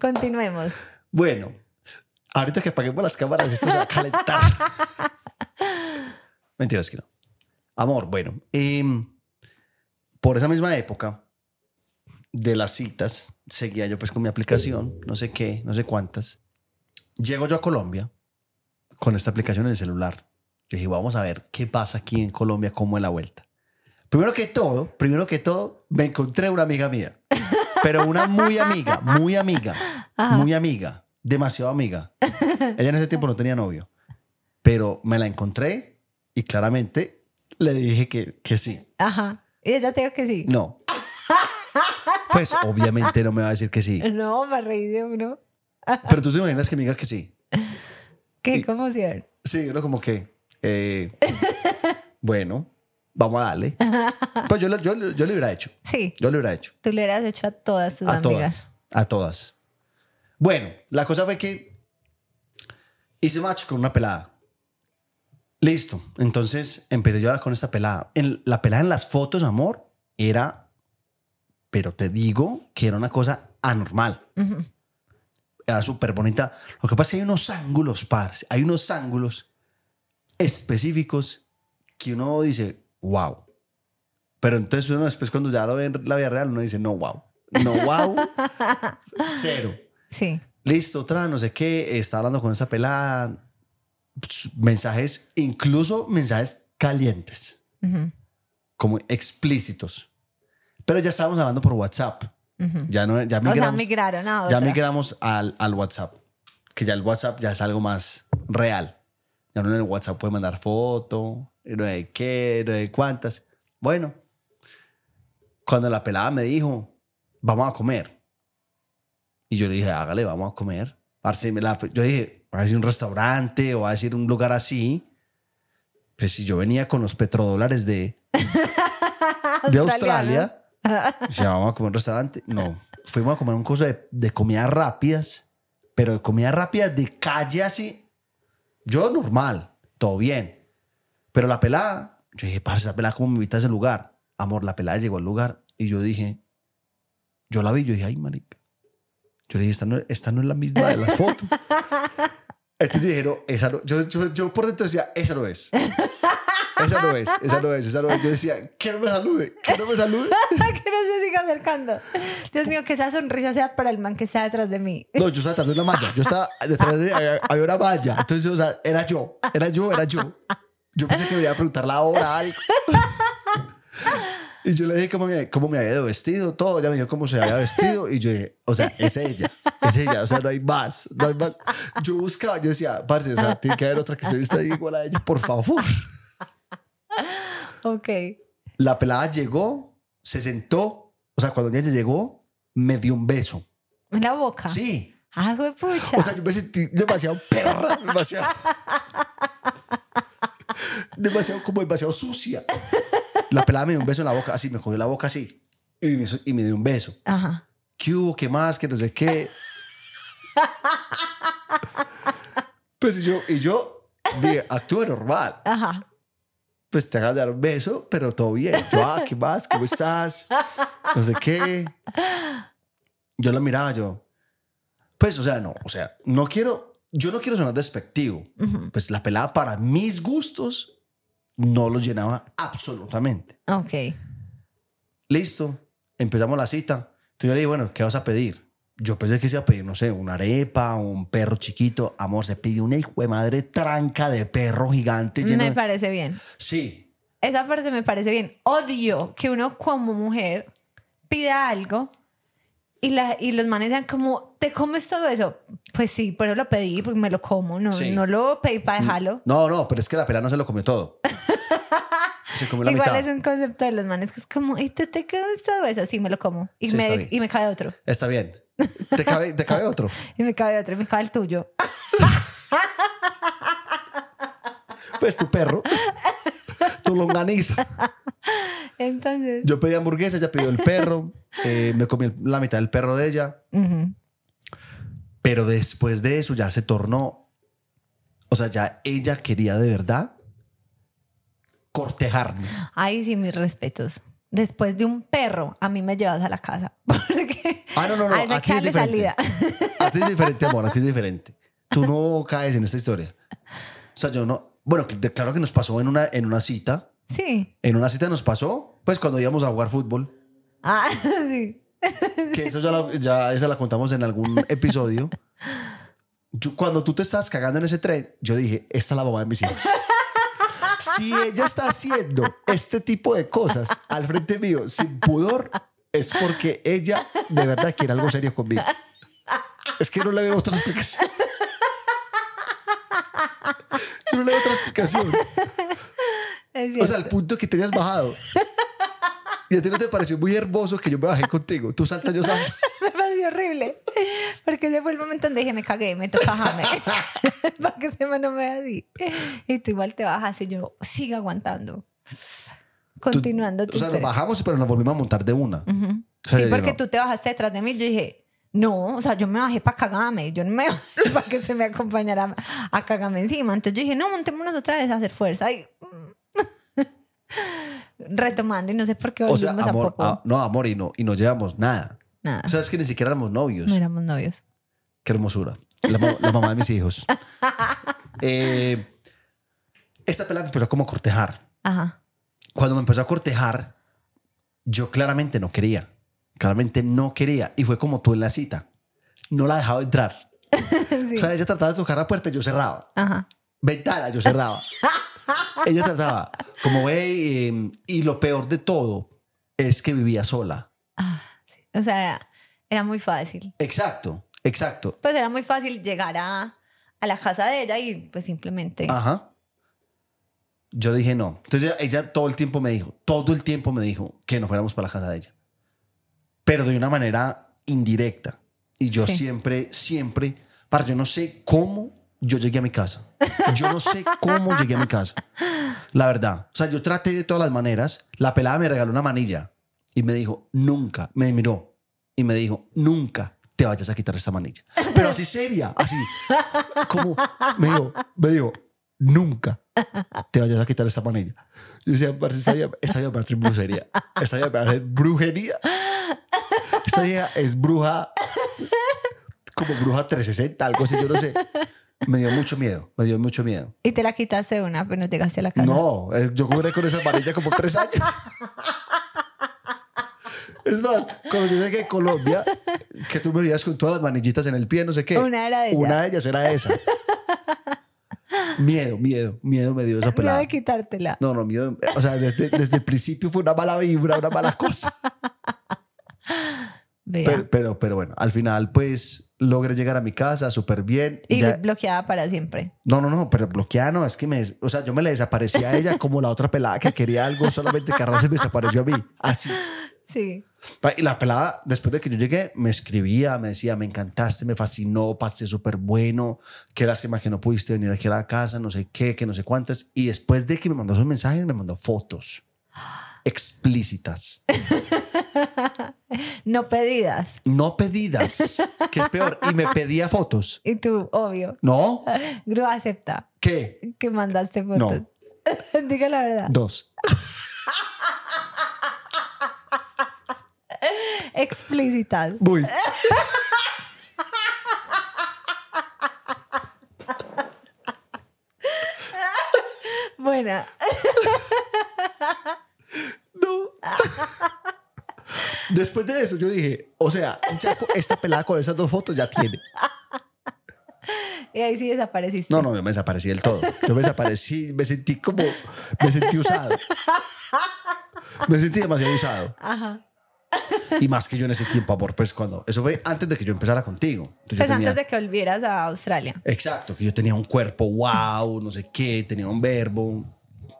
Continuemos. Bueno, ahorita que apaguemos las cámaras, esto se va a calentar. *laughs* Mentiras que no. Amor, bueno, em, por esa misma época de las citas, seguía yo pues con mi aplicación, no sé qué, no sé cuántas. Llego yo a Colombia con esta aplicación en el celular. Yo dije, vamos a ver qué pasa aquí en Colombia, cómo es la vuelta. Primero que todo, primero que todo, me encontré una amiga mía. Pero una muy amiga, muy amiga, muy amiga, demasiado amiga. Ella en ese tiempo no tenía novio. Pero me la encontré y claramente le dije que, que sí. Ajá. Y ella te dijo que sí. No. Pues obviamente no me va a decir que sí. No, para reír de uno. Pero tú te imaginas que me diga que sí. Qué Y- conmoción. Sí, uno como que, eh, bueno, vamos a darle. *laughs* Pues yo, yo, yo lo hubiera hecho. Sí, Yo lo hubiera hecho. tú le hubieras hecho a todas tus A amigas. todas. A todas. Bueno, la cosa fue que hice match con una pelada. Listo. Entonces empecé yo a hablar con esta pelada. En, la pelada en las fotos, amor, era, pero te digo que era una cosa anormal. Era súper bonita. Lo que pasa es que hay unos ángulos, parce. Hay unos ángulos específicos que uno dice, wow. Pero entonces uno después cuando ya lo ve en la vida real, uno dice, no, wow. No, wow. *laughs* Cero. Sí. Listo, otra, no sé qué. Está hablando con esa pelada. Pss, Mensajes, incluso mensajes calientes, como explícitos. Pero ya estábamos hablando por WhatsApp. Ya no, ya O sea, migramos, migraron a ya migramos al, al WhatsApp. Que ya el WhatsApp ya es algo más real. Ya uno en el WhatsApp puede mandar foto, no de qué, no de cuántas. Bueno, cuando la pelada me dijo, vamos a comer. Y yo le dije, hágale, vamos a comer. Yo dije, va a decir un restaurante o va a decir un lugar así. Pues si yo venía con los petrodólares de, *laughs* de Australia, ya vamos a comer un restaurante. No, fuimos a comer un cosa de, de comidas rápidas, pero de comida rápida de calle así. Yo normal, todo bien. Pero la pelada, yo dije, parce, la pelada, ¿cómo me invita a ese lugar? Amor, la pelada llegó al lugar y yo dije, yo la vi, yo dije, ay, marica, Yo le dije, esta no, esta no es la misma de las fotos. *laughs* Entonces dijeron, esa no. Yo, yo, yo por dentro decía, esa no es. Esa no es, esa no es, esa no es. Yo decía, que no me salude, que no me salude. *laughs* que no se siga acercando. Dios mío, que esa sonrisa sea para el man que está detrás de mí. No, yo estaba detrás de una malla. Yo estaba detrás de había una malla. Entonces, o sea, era yo, era yo, era yo. Yo pensé que me iba a preguntar la hora algo. *laughs* Y yo le dije cómo me, cómo me había ido vestido, todo. Ella me dijo cómo se había vestido. Y yo dije, o sea, es ella, es ella. O sea, no hay más, no hay más. Yo buscaba, yo decía, parce, o sea, tiene que haber otra que se vista igual a ella, por favor. Ok. La pelada llegó, se sentó. O sea, cuando ella llegó, me dio un beso. En la boca. Sí. Ah, güey, pucha. O sea, yo me sentí demasiado perra, demasiado. *laughs* demasiado, como demasiado sucia. La pelada me dio un beso en la boca, así, me cogió la boca así. Y me, y me dio un beso. Ajá. ¿Qué hubo? ¿Qué más? Que no sé qué. Pues y yo, y yo dije, actúa normal. Ajá. Pues te hagas de dar un beso, pero todo bien. Yo, ah, ¿qué más? ¿Cómo estás? No sé qué. Yo la miraba, yo. Pues, o sea, no, o sea, no quiero, yo no quiero sonar despectivo. Pues la pelada para mis gustos no los llenaba absolutamente. Ok. Listo, empezamos la cita. Entonces yo le dije, bueno, ¿qué vas a pedir? Yo pensé que se iba a pedir, no sé, una arepa, un perro chiquito. Amor, se pidió una hijo de madre tranca de perro gigante. lleno Me de- parece bien. Sí, Esa parte me parece bien. Odio que uno como mujer pida algo y, la, y los manes sean como, ¿te comes todo eso? Pues sí, por eso lo pedí, porque me lo como. No, Sí. no lo pedí para dejarlo. No, no, pero es que la pelada no se lo comió todo. *laughs* Se comió la Igual mitad. es un concepto de los manes que es como, ¿y te, te comes todo eso? Sí, me lo como. Y, Sí, está me, bien. y me cabe otro. Está bien. ¿Te cabe, te cabe otro? *laughs* Y me cabe otro. Y me cabe el tuyo. *laughs* Pues tu perro. Tu longaniza. Entonces, Yo pedí hamburguesa, ella pidió el perro. eh, me comí la mitad del perro de ella. ujú. Pero después de eso ya se tornó. O sea, ya ella quería de verdad cortejarme. Ay, sí, mis respetos. Después de un perro, a mí me llevas a la casa. *laughs* Porque Ah, no, no, no. a ti es diferente. salida. A ti es diferente, amor. A ti es diferente. Tú no caes en esta historia. O sea, yo no. Bueno, claro que nos pasó en una, en una cita. Sí. En una cita nos pasó, pues cuando íbamos a jugar fútbol. Ah, *laughs* sí. Que eso ya, la- ya esa la contamos en algún *laughs* episodio. Yo- cuando tú te estás cagando en ese tren, yo dije, esta es la mamá de mis hijos. Si ella está haciendo este tipo de cosas al frente mío sin pudor, es porque ella de verdad quiere algo serio conmigo. Es que no le veo otra explicación. Yo no le veo otra explicación. O sea, al punto que te hayas bajado. Y a ti no te pareció muy hermoso que yo me bajé contigo. Tú saltas, yo salto. *laughs* me pareció horrible. Porque ese fue el momento donde dije, me cagué, me toca bajarme. *laughs* *laughs* Para que se me no me vea así. Y tú igual te bajas y yo, sigue aguantando. Continuando tu O sea, nos bajamos, pero nos volvimos a montar de una. O sea, Sí, porque no. tú te bajaste detrás de mí. Yo dije, no, o sea, yo me bajé para cagarme. Yo no me bajé para que se me acompañara a cagarme encima. Entonces yo dije, no, montémonos otra vez a hacer fuerza. Y, retomando, y no sé por qué O volvimos sea, a amor, poco. ah, no, amor, y no, y no llevamos nada. Nada, O sea, es que ni siquiera éramos novios. no éramos novios. Qué hermosura. La, la mamá de mis hijos. *laughs* Eh, esta pelada me empezó como a cortejar. Ajá. Cuando me empezó a cortejar, yo claramente no quería. Claramente no quería. Y fue como tú en la cita. No la dejaba entrar. *laughs* Sí. O sea, ella trataba de tocar la puerta y yo cerraba. Ajá. Ventana, yo cerraba. *laughs* ella trataba como, güey, eh, y lo peor de todo es que vivía sola. Ah, sí. O sea, era, era muy fácil. Exacto, exacto. Pues era muy fácil llegar a, a la casa de ella y pues simplemente... Ajá. Yo dije no. Entonces ella, ella todo el tiempo me dijo, todo el tiempo me dijo que no fuéramos para la casa de ella. Pero de una manera indirecta. Y yo Sí. siempre, siempre, parce, yo no sé cómo yo llegué a mi casa. Yo no sé cómo llegué a mi casa. La verdad. O sea, yo traté de todas las maneras. La pelada me regaló una manilla y me dijo, nunca, me miró y me dijo, nunca te vayas a quitar esta manilla. Pero así seria, así. Como me dijo, me dijo, nunca te vayas a quitar esta manilla. Yo decía, esta vida, esta vida me hacer brujería. Esta vida me hacer brujería. Esta vida es bruja como bruja 360, algo así, yo no sé. Me dio mucho miedo, me dio mucho miedo. Y te la quitaste una, pero no llegaste a la casa. No, eh, yo curé con esa varilla como tres años. Es más, cuando yo llegué a Colombia, que tú me veías con todas las manillitas en el pie, no sé qué. Una era de ella. Una de ellas era esa. Miedo, miedo, miedo me dio esa Miedo pelada. de quitártela. No, no, miedo. O sea, desde, desde el principio fue una mala vibra, una mala cosa. Pero, pero, pero bueno, al final, pues logré llegar a mi casa súper bien. Y y ya, bloqueada para siempre. no, no, no, pero bloqueada no, es que me, o sea, yo me le desaparecí a ella como la otra pelada que quería algo, solamente Arra se me desapareció a mí. Así. *laughs* Sí. Y la pelada, después de que yo llegué, me escribía, me decía, me encantaste, me fascinó, pasé súper bueno, qué lástima que no pudiste venir aquí a la casa, no sé qué, que no sé cuántas. Y después de que me mandó esos mensajes, me mandó fotos *gasps* explícitas, *laughs* *laughs* No pedidas. no pedidas, que es peor. Y me pedía fotos. Y tú, obvio. ¿No? Grúa acepta ¿Qué? que mandaste fotos. No. *laughs* Diga la verdad. Dos. Explícitas. Uy. *laughs* Buena. No. Después de eso, yo dije, o sea, ya esta pelada con esas dos fotos ya tiene. Y ahí sí desapareciste. No, no, yo me desaparecí del todo. Yo me desaparecí, me sentí como, me sentí usado. Me sentí demasiado usado. Ajá. Y más que yo en ese tiempo, amor, pues cuando, eso fue antes de que yo empezara contigo. Entonces, Pues tenía- antes de que volvieras a Australia. Exacto, que yo tenía un cuerpo wow, no sé qué, tenía un verbo.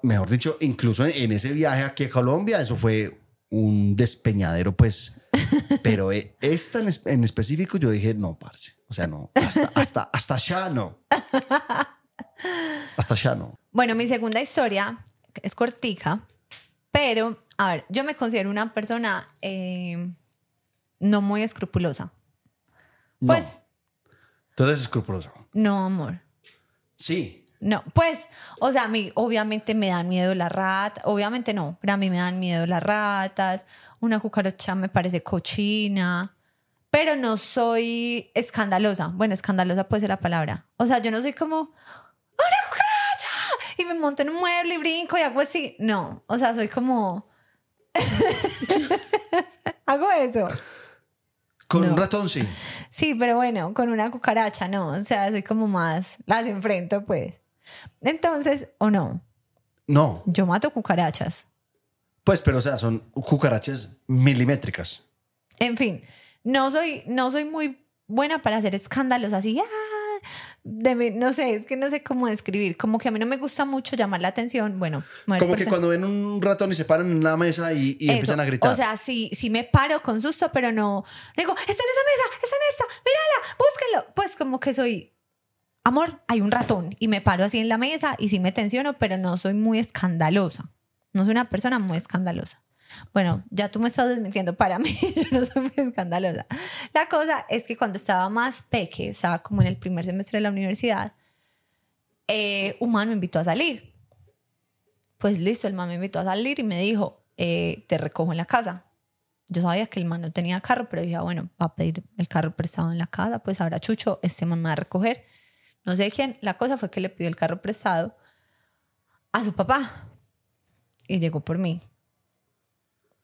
Mejor dicho, incluso en, en ese viaje aquí a Colombia, eso fue un despeñadero, pues. *laughs* Pero eh, esta en, en específico, yo dije, no, parce. O sea, no, hasta, *laughs* hasta, hasta ya no. Hasta ya no. Bueno, mi segunda historia es cortica, pero, a ver, yo me considero una persona eh, no muy escrupulosa. No. Pues, Entonces, escrupuloso. no, amor. Sí. No, pues, o sea, a mí obviamente me dan miedo las ratas, obviamente no, pero a mí me dan miedo las ratas, una cucaracha me parece cochina, pero no soy escandalosa. Bueno, escandalosa puede ser la palabra. O sea, yo no soy como, ¡una cucaracha! Y me monto en un mueble y brinco y hago así. No, o sea, soy como... *laughs* hago eso. Con No. un ratón, sí. Sí, pero bueno, con una cucaracha no, o sea, soy como más, las enfrento pues. Entonces, o no, No. yo mato cucarachas. Pues, pero, o sea, son cucarachas milimétricas. En fin, no soy, no soy muy buena para hacer escándalos así, ah, de no sé, es que no sé cómo describir, como que a mí no me gusta mucho llamar la atención, bueno, Como que cuando ven un ratón y se paran en una mesa y, y empiezan a gritar. O sea, sí, sí me paro con susto, pero no digo, está en esa mesa, está en esta, mírala, búsquenlo. Pues como que soy, amor, hay un ratón y me paro así en la mesa y sí me tensiono, pero no soy muy escandalosa. No soy una persona muy escandalosa. Bueno, ya tú me estás desmintiendo para *laughs* mí, yo no soy muy escandalosa. La cosa es que cuando estaba más peque, estaba como en el primer semestre de la universidad, eh, un man me invitó a salir. Pues listo, el man me invitó a salir y me dijo, eh, te recojo en la casa. Yo sabía que el man no tenía carro, pero dije, ah, bueno, va a pedir el carro prestado en la casa, pues ahora Chucho, este man me va a recoger. No sé quién. La cosa fue que le pidió el carro prestado a su papá y llegó por mí.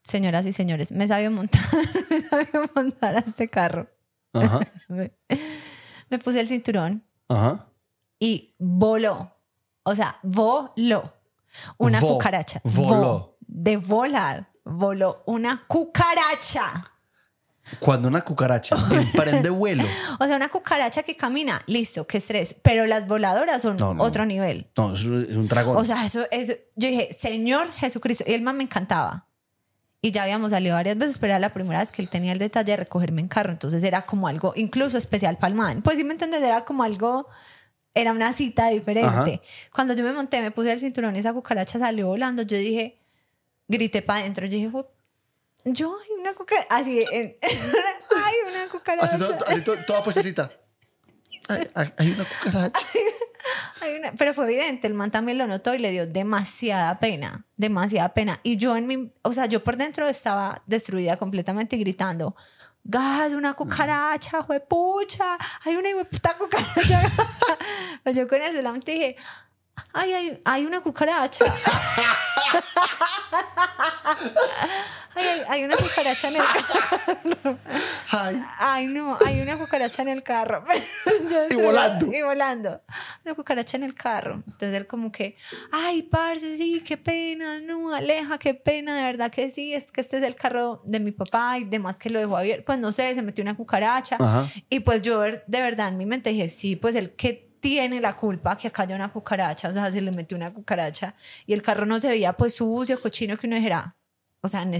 Señoras y señores, me sabía montar, *laughs* me sabía montar a este carro. Ajá, Me, *laughs* me puse el cinturón ajá. y voló. O sea, voló. Una Vo- cucaracha. voló. Vo- de volar. Voló una cucaracha. Cuando una cucaracha *laughs* emprende vuelo. O sea, una cucaracha que camina, listo, qué estrés. Pero las voladoras son No, no. otro nivel. No, es un, dragón. O sea, eso, eso. Yo dije, Señor Jesucristo. Y el man me encantaba. Y ya habíamos salido varias veces, pero era la primera vez que él tenía el detalle de recogerme en carro. Entonces era como algo incluso especial para el man. Pues sí me entiendes, era como algo. Era una cita diferente. Ajá. Cuando yo me monté, me puse el cinturón y esa cucaracha salió volando. Yo dije, grité para adentro. Yo dije, "Jo- yo hay una cucaracha. Así, en, *laughs* ay, una cucaracha. así, to- así to- toda puestecita. Hay, hay- hay una cucaracha. *laughs* Hay una- pero fue evidente, el man también lo notó y le dio demasiada pena, demasiada pena. Y yo en mi, o sea, yo por dentro estaba destruida completamente gritando, gas, una cucaracha, pucha, hay una puta cucaracha. *laughs* pues yo con el solamente dije, ay, hay, hay una cucaracha. ay, hay, hay, una cucaracha en el carro. Ay. ay, no, hay una cucaracha en el carro. *laughs* y volando. Y volando. Una cucaracha en el carro. Entonces él como que, ay, parce, sí, qué pena, no, Aleja, qué pena, de verdad que sí, es que este es el carro de mi papá y demás que lo dejó abierto. Pues no sé, se metió una cucaracha. Ajá. Y pues yo de verdad en mi mente dije, sí, pues el que tiene la culpa que acá haya una cucaracha, o sea, se le metió una cucaracha y el carro no se veía pues sucio, cochino, que uno dijera, o sea, en,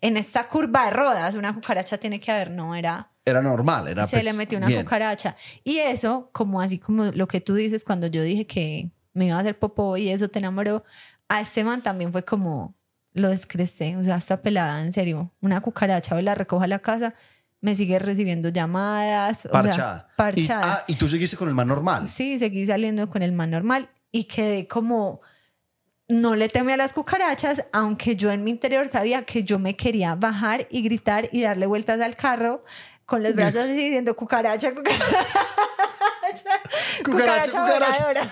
en esta curva de rodas una cucaracha tiene que haber, no era... Era normal, era... Se pues, le metió una bien. cucaracha. Y eso, como así como lo que tú dices cuando yo dije que me iba a hacer popó y eso te enamoró, a este man también fue como, lo descrecé, o sea, esta pelada, en serio, una cucaracha, o la recojo a la casa, me sigue recibiendo llamadas. O Parchada. sea, parchada. Y, ah, y tú seguiste con el man normal. Sí, seguí saliendo con el man normal y quedé como no le temí a las cucarachas, aunque yo en mi interior sabía que yo me quería bajar y gritar y darle vueltas al carro con los brazos así diciendo cucaracha, cucaracha. *laughs* Cucaracha, cucaracha.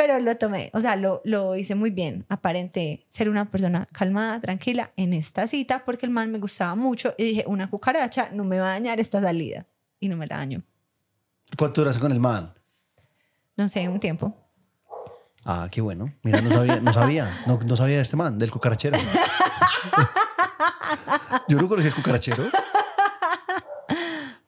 Pero lo tomé, o sea, lo, lo hice muy bien. Aparente ser una persona calmada, tranquila en esta cita porque el man me gustaba mucho y dije, una cucaracha no me va a dañar esta salida. Y no me la dañó. ¿Cuánto duraste con el man? No sé, un tiempo. Ah, qué bueno. Mira, no sabía, no sabía, no, no sabía de este man, del cucarachero. *laughs* Yo no conocí el cucarachero.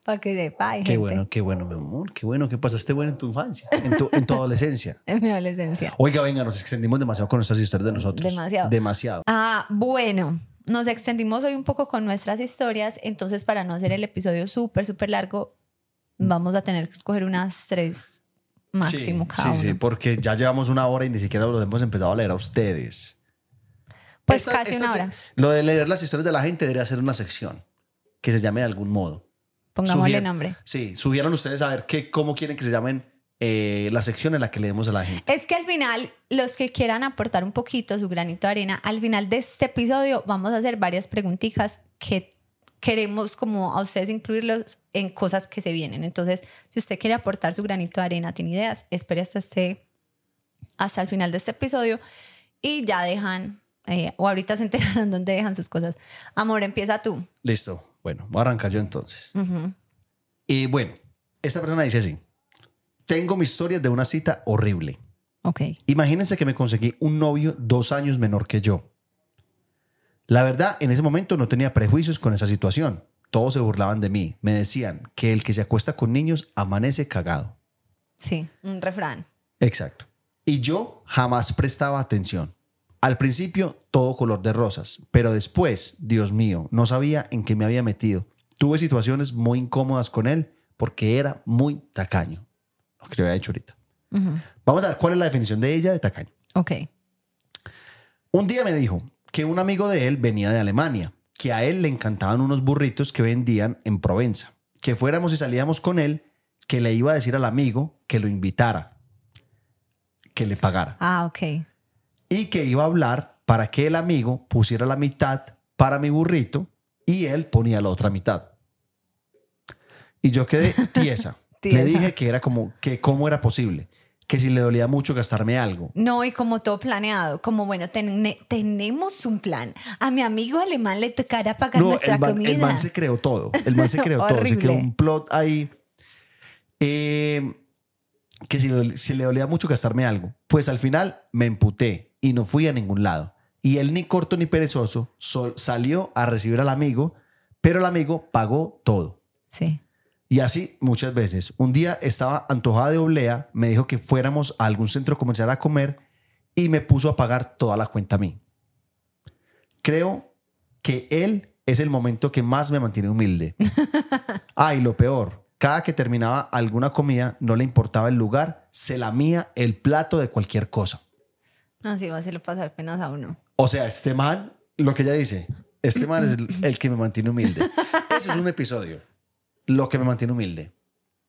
Para que sepa, hay Qué gente bueno, qué bueno, mi amor. Qué bueno que pasaste bueno en tu infancia, en tu, en tu adolescencia. *laughs* en mi adolescencia. Oiga, venga, nos extendimos demasiado con nuestras historias de nosotros. Demasiado. Demasiado. Ah, bueno, nos extendimos hoy un poco con nuestras historias, entonces para no hacer el episodio súper, súper largo, vamos a tener que escoger unas tres máximo sí, cada sí, sí, uno. porque ya llevamos una hora y ni siquiera los hemos empezado a leer a ustedes. Pues Esta- casi esta una se- hora. Lo de leer las historias de la gente debería ser una sección que se llame de algún modo. Pongámosle Sugier- nombre. Sí, sugieran ustedes a ver qué, cómo quieren que se llamen eh, la sección en la que leemos a la gente. Es que al final, los que quieran aportar un poquito su granito de arena, al final de este episodio vamos a hacer varias preguntitas que queremos como a ustedes incluirlos en cosas que se vienen. Entonces, si usted quiere aportar su granito de arena, tiene ideas, espere hasta este hasta el final de este episodio y ya dejan eh, o ahorita se enterarán *laughs* dónde dejan sus cosas. Amor, empieza tú. Listo. Bueno, voy a arrancar yo entonces. Ujú. Y bueno, esta persona dice así. Tengo mi historia de una cita horrible. Ok. Imagínense que me conseguí un novio dos años menor que yo. La verdad, en ese momento no tenía prejuicios con esa situación. Todos se burlaban de mí. Me decían que el que se acuesta con niños amanece cagado. Sí, un refrán. Exacto. Y yo jamás prestaba atención. Al principio todo color de rosas, pero después, Dios mío, no sabía en qué me había metido. Tuve situaciones muy incómodas con él porque era muy tacaño. Lo que yo había hecho ahorita. Ujú. Vamos a ver cuál es la definición de ella de tacaño. Ok. Un día me dijo que un amigo de él venía de Alemania, que a él le encantaban unos burritos que vendían en Provenza, que fuéramos y salíamos con él, que le iba a decir al amigo que lo invitara, que le pagara, Ah, ok. Y que iba a hablar para que el amigo pusiera la mitad para mi burrito y él ponía la otra mitad. Y yo quedé *laughs* tiesa. Le dije que era como que cómo era posible, que si le dolía mucho gastarme algo, No, y como todo planeado, como bueno, ten- tenemos un plan. A mi amigo alemán le tocará pagar No, nuestra el man, comida. el man se creó todo. El man se creó *laughs* todo. Se creó un plot ahí. eh, que si, si le dolía mucho gastarme algo. Pues al final me emputé y no fui a ningún lado. Y él ni corto ni perezoso sol- salió a recibir al amigo, pero el amigo pagó todo. Sí. Y así muchas veces. Un día estaba antojada de oblea, me dijo que fuéramos a algún centro comercial a comer y me puso a pagar toda la cuenta a mí. Creo que él es el momento que más me mantiene humilde. *laughs* Ah, y lo peor, cada que terminaba alguna comida, no le importaba el lugar, se lamía el plato de cualquier cosa. Así va a hacerlo pasar penas a uno. O sea, este man, lo que ella dice, este man es el, el que me mantiene humilde. Ese es un episodio. Lo que me mantiene humilde.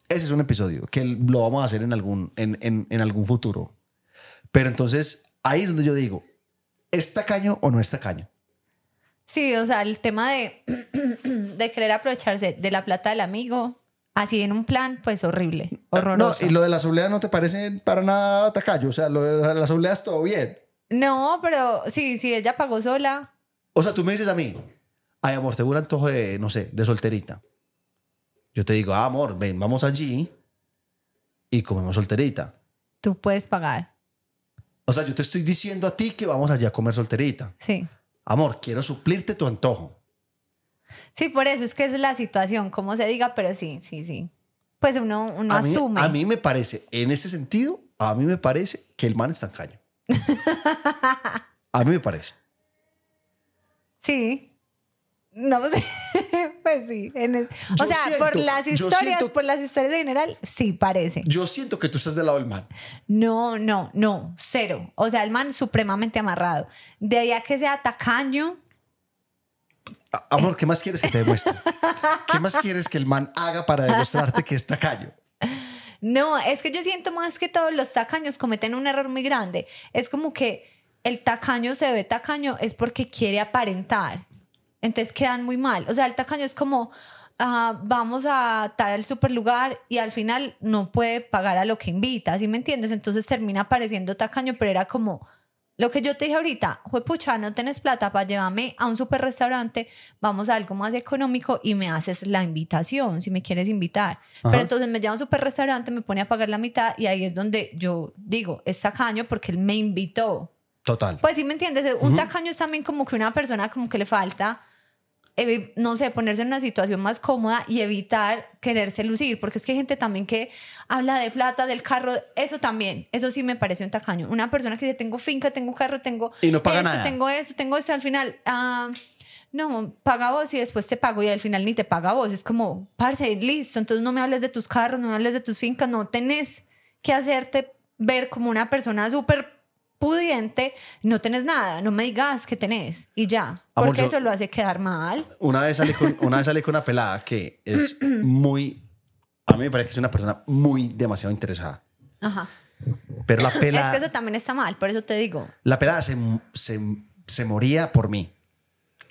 Ese es un episodio que lo vamos a hacer en algún, en, en- en algún futuro. Pero entonces, ahí es donde yo digo, ¿es tacaño o no es tacaño? Sí, o sea, el tema de, *clears throat* de querer aprovecharse de la plata del amigo, así en un plan, pues horrible, horroroso. No, y lo de la asamblea no te parece para nada tacayo. O sea, lo de la asamblea es todo bien. No, pero sí, sí, ella pagó sola. O sea, tú me dices a mí, ay, amor, tengo un antojo de, no sé, de solterita. Yo te digo, ah, amor, ven, vamos allí y comemos solterita. Tú puedes pagar. O sea, yo te estoy diciendo a ti que vamos allá a comer solterita. Sí. Amor, quiero suplirte tu antojo. Sí, por eso es que es la situación, como se diga, pero sí, sí, sí. Pues uno, uno a mí, asume. A mí me parece, en ese sentido, a mí me parece que el man es tan caño. *laughs* a mí me parece. Sí. No sé. *laughs* pues sí. en el- o sea, por siento- las yo historias, siento- por las historias en general, sí parece. Yo siento que tú estás del lado del man. No, no, no, cero. O sea, el man supremamente amarrado. De ahí a que sea tacaño, Amor, ¿qué más quieres que te demuestre? ¿Qué más quieres que el man haga para demostrarte que es tacaño? No, es que yo siento más que todos los tacaños cometen un error muy grande. Es como que el tacaño se ve tacaño es porque quiere aparentar. Entonces quedan muy mal. O sea, el tacaño es como, ah, vamos a estar al super lugar y al final no puede pagar a lo que invita, ¿sí me entiendes? Entonces termina pareciendo tacaño, pero era como lo que yo te dije ahorita, pucha, no tenés plata para llevarme a un super restaurante, vamos a algo más económico y me haces la invitación, si me quieres invitar. Ajá. Pero entonces me lleva a un super restaurante, me pone a pagar la mitad y ahí es donde yo digo, es tacaño porque él me invitó. Total. Pues sí me entiendes, un tacaño es también como que una persona como que le falta, no sé, ponerse en una situación más cómoda y evitar quererse lucir, porque es que hay gente también que habla de plata, del carro, eso también, eso sí me parece un tacaño. Una persona que dice, tengo finca, tengo carro, tengo Y no paga esto, nada. tengo eso, tengo eso, al final, ah, no, paga vos y después te pago y al final ni te paga vos. Es como, parce, listo, entonces no me hables de tus carros, no me hables de tus fincas, no tenés que hacerte ver como una persona súper pudiente, no tenés nada, no me digas que tenés y ya, Amor, porque yo- eso lo hace quedar mal. Una vez salí con una, vez salí con una pelada que es *clears throat* muy... A mí me parece que es una persona muy demasiado interesada. Ajá. Pero la Es pelada... que eso también está mal, por eso te digo. La pelada se, se, se moría por mí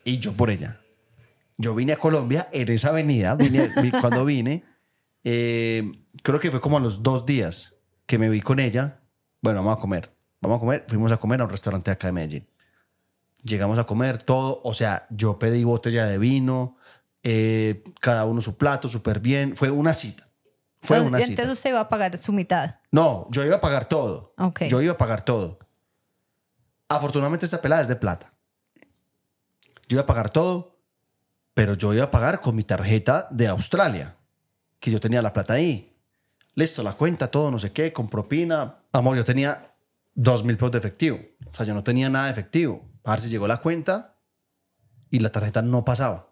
y yo por ella. Yo vine a Colombia en esa avenida, vine- *laughs* cuando vine, eh, creo que fue como a los dos días que me vi con ella. Bueno, vamos a comer, vamos a comer. Fuimos a comer a un restaurante acá de Medellín. Llegamos a comer todo, o sea, yo pedí botella de vino, eh, cada uno su plato, súper bien. Fue una cita. Fue Entonces, una cita. entonces usted va a pagar su mitad. No, yo iba a pagar todo. Ok. Yo iba a pagar todo. Afortunadamente esta pelada es de plata. Yo iba a pagar todo, pero yo iba a pagar con mi tarjeta de Australia, que yo tenía la plata ahí. Listo, la cuenta, todo, no sé qué, con propina. Amor, yo tenía dos mil pesos de efectivo. O sea, yo no tenía nada de efectivo. A ver si llegó la cuenta y la tarjeta no pasaba.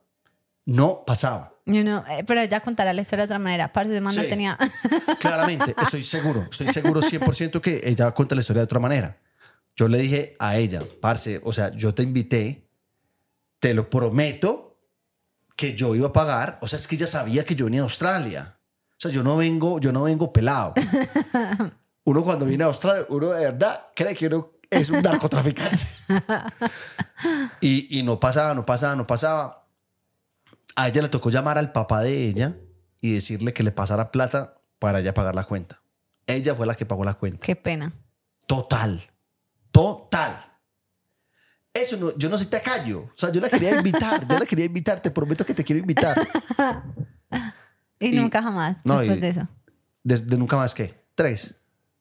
No pasaba. You know, eh, pero ella contará la historia de otra manera. Parce, de no Sí. tenía. *laughs* Claramente, estoy seguro, estoy seguro 100% que ella cuenta la historia de otra manera. Yo le dije a ella, parce, o sea, yo te invité, te lo prometo que yo iba a pagar, o sea, es que ella sabía que yo venía a Australia. O sea, yo no vengo, yo no vengo pelado. *laughs* Uno cuando viene a Australia, uno de verdad cree que uno es un narcotraficante. *laughs* y, y no pasaba, no pasaba, no pasaba. A ella le tocó llamar al papá de ella y decirle que le pasara plata para ella pagar la cuenta. Ella fue la que pagó la cuenta. Qué pena. Total. Total. Eso no, yo no soy tacayo. O sea, yo la quería invitar. Yo la quería invitar. Te prometo que te quiero invitar. *laughs* Y, Y- nunca jamás no, después y- de eso. Desde nunca más que. Tres.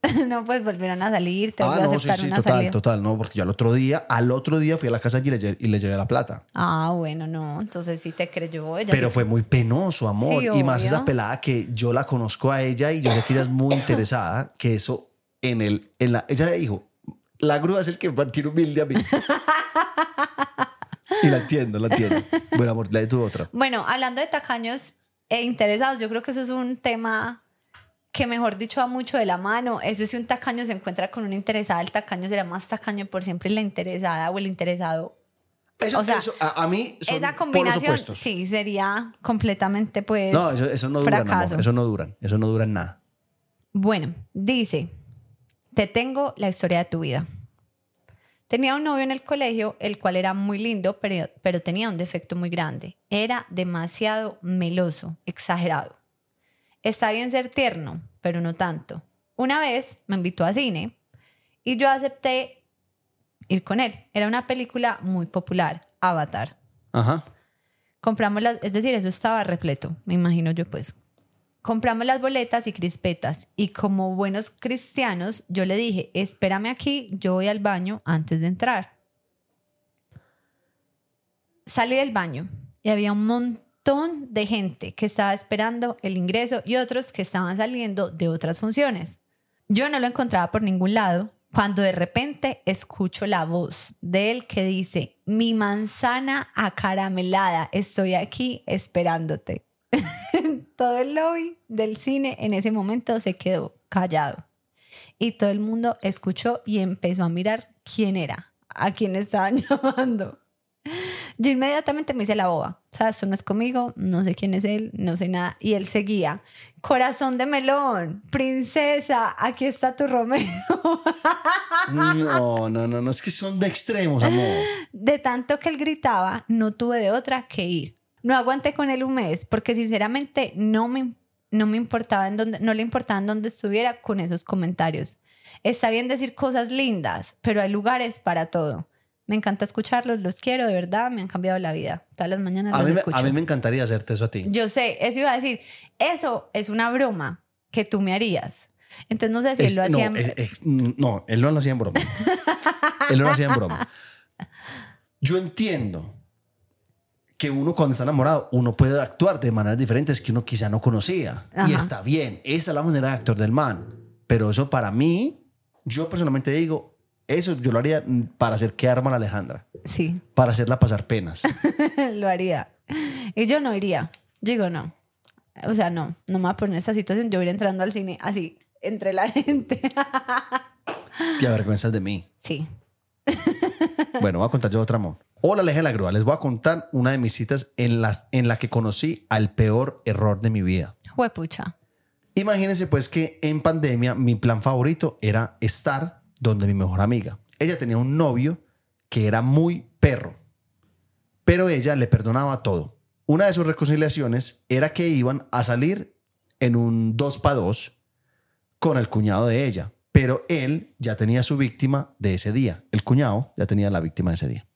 *laughs* no, pues volvieron a salir, te Ah, volvió a no, sí, aceptar sí, una total, salida. total. No, porque yo al otro día, al otro día fui a la casa y le, y le llevé la plata. Ah, bueno, no. Entonces sí te creyó. Ella Pero sí- fue muy penoso, amor. Sí, y más esa pelada que yo la conozco a ella y yo sé que ella es muy *laughs* interesada, que eso en el, en la, ella dijo, la grúa es el que mantiene humilde a mí. *laughs* y la entiendo, la entiendo. Bueno, amor, la de tu otra. Bueno, hablando de tacaños e interesados, yo creo que eso es un tema que, mejor dicho, va mucho de la mano. Eso si un tacaño se encuentra con una interesada, el tacaño será más tacaño por siempre la interesada o el interesado. Eso, O sea, eso, a, a mí son Esa combinación, sí, sería completamente, pues. No, eso, eso no duran. Eso no duran. Eso no duran nada. Bueno, dice, te tengo la historia de tu vida. Tenía un novio en el colegio, el cual era muy lindo, pero, pero tenía un defecto muy grande. Era demasiado meloso, exagerado. Está bien ser tierno, pero no tanto. Una vez me invitó a cine y yo acepté ir con él. Era una película muy popular, Avatar. Ajá. Compramos las, es decir, eso estaba repleto, me imagino yo pues. Compramos las boletas y crispetas y como buenos cristianos yo le dije, espérame aquí, yo voy al baño antes de entrar. Salí del baño y había un montón de gente que estaba esperando el ingreso y otros que estaban saliendo de otras funciones. Yo no lo encontraba por ningún lado cuando de repente escucho la voz de él que dice, mi manzana acaramelada, estoy aquí esperándote. *laughs* todo el lobby del cine en ese momento se quedó callado. Y todo el mundo escuchó y empezó a mirar quién era, a quién estaban *laughs* llamando. Yo inmediatamente me hice la boba. O sea, esto no es conmigo, no sé quién es él, no sé nada. Y él seguía. Corazón de melón, princesa, aquí está tu Romeo. No, no, no, no, es que son de extremos, amor. De tanto que él gritaba, no tuve de otra que ir. No aguanté con él un mes porque sinceramente no me, no me importaba en dónde, no le importaba en dónde estuviera con esos comentarios. Está bien decir cosas lindas, pero hay lugares para todo. Me encanta escucharlos, los quiero, de verdad, me han cambiado la vida. Todas las mañanas A los mí, escucho. a mí me encantaría hacerte eso a ti. Yo sé, eso iba a decir, eso es una broma que tú me harías. Entonces no sé si Es- él lo no, hacía. en- es- es- no, él no lo hacía en broma. él no lo hacía en broma. Yo entiendo que uno cuando está enamorado, uno puede actuar de maneras diferentes que uno quizá no conocía. Y Ajá. está bien. Esa es la manera de actuar del man. Pero eso para mí, yo personalmente digo, eso yo lo haría para hacer quedar mal a Alejandra. Sí, Para hacerla pasar penas. *laughs* lo haría. Y yo no iría. Yo digo no. O sea, no, no me voy a poner en esa situación. Yo iría entrando al cine así, entre la *laughs* gente. Te avergüenzas de mí. sí. *laughs* Bueno, voy a contar yo otra, amor. Hola, Aleja la Grúa. Les voy a contar una de mis citas en, las, en la que conocí al peor error de mi vida. Juepucha. Imagínense pues que en pandemia mi plan favorito era estar donde mi mejor amiga. Ella tenía un novio que era muy perro, pero ella le perdonaba todo. Una de sus reconciliaciones era que iban a salir en un 2 para 2 con el cuñado de ella, pero él ya tenía su víctima de ese día. El cuñado ya tenía la víctima de ese día.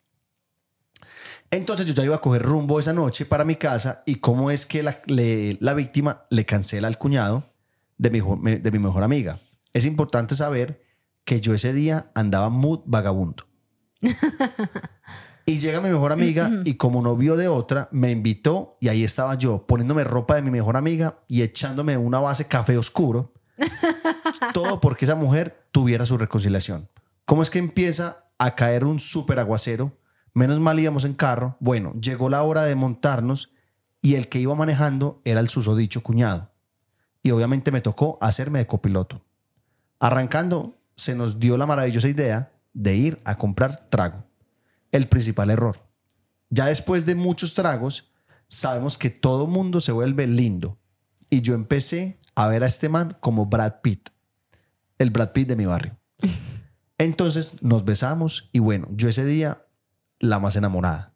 Entonces yo ya iba a coger rumbo esa noche para mi casa y cómo es que la, la víctima le cancela al cuñado de mi, de mi mejor amiga. Es importante saber que yo ese día andaba mood vagabundo. *laughs* y llega mi mejor amiga y como no vio de otra, me invitó y ahí estaba yo poniéndome ropa de mi mejor amiga y echándome una base café oscuro. *laughs* Todo porque esa mujer tuviera su reconciliación. ¿Cómo es que empieza a caer un súper aguacero? Menos mal íbamos en carro. Bueno, llegó la hora de montarnos y el que iba manejando era el susodicho cuñado. Y obviamente me tocó hacerme de copiloto. Arrancando, se nos dio la maravillosa idea de ir a comprar trago. El principal error. Ya después de muchos tragos, sabemos que todo mundo se vuelve lindo. Y yo empecé a ver a este man como Brad Pitt, el Brad Pitt de mi barrio. *laughs* Entonces nos besamos y bueno, yo ese día la más enamorada.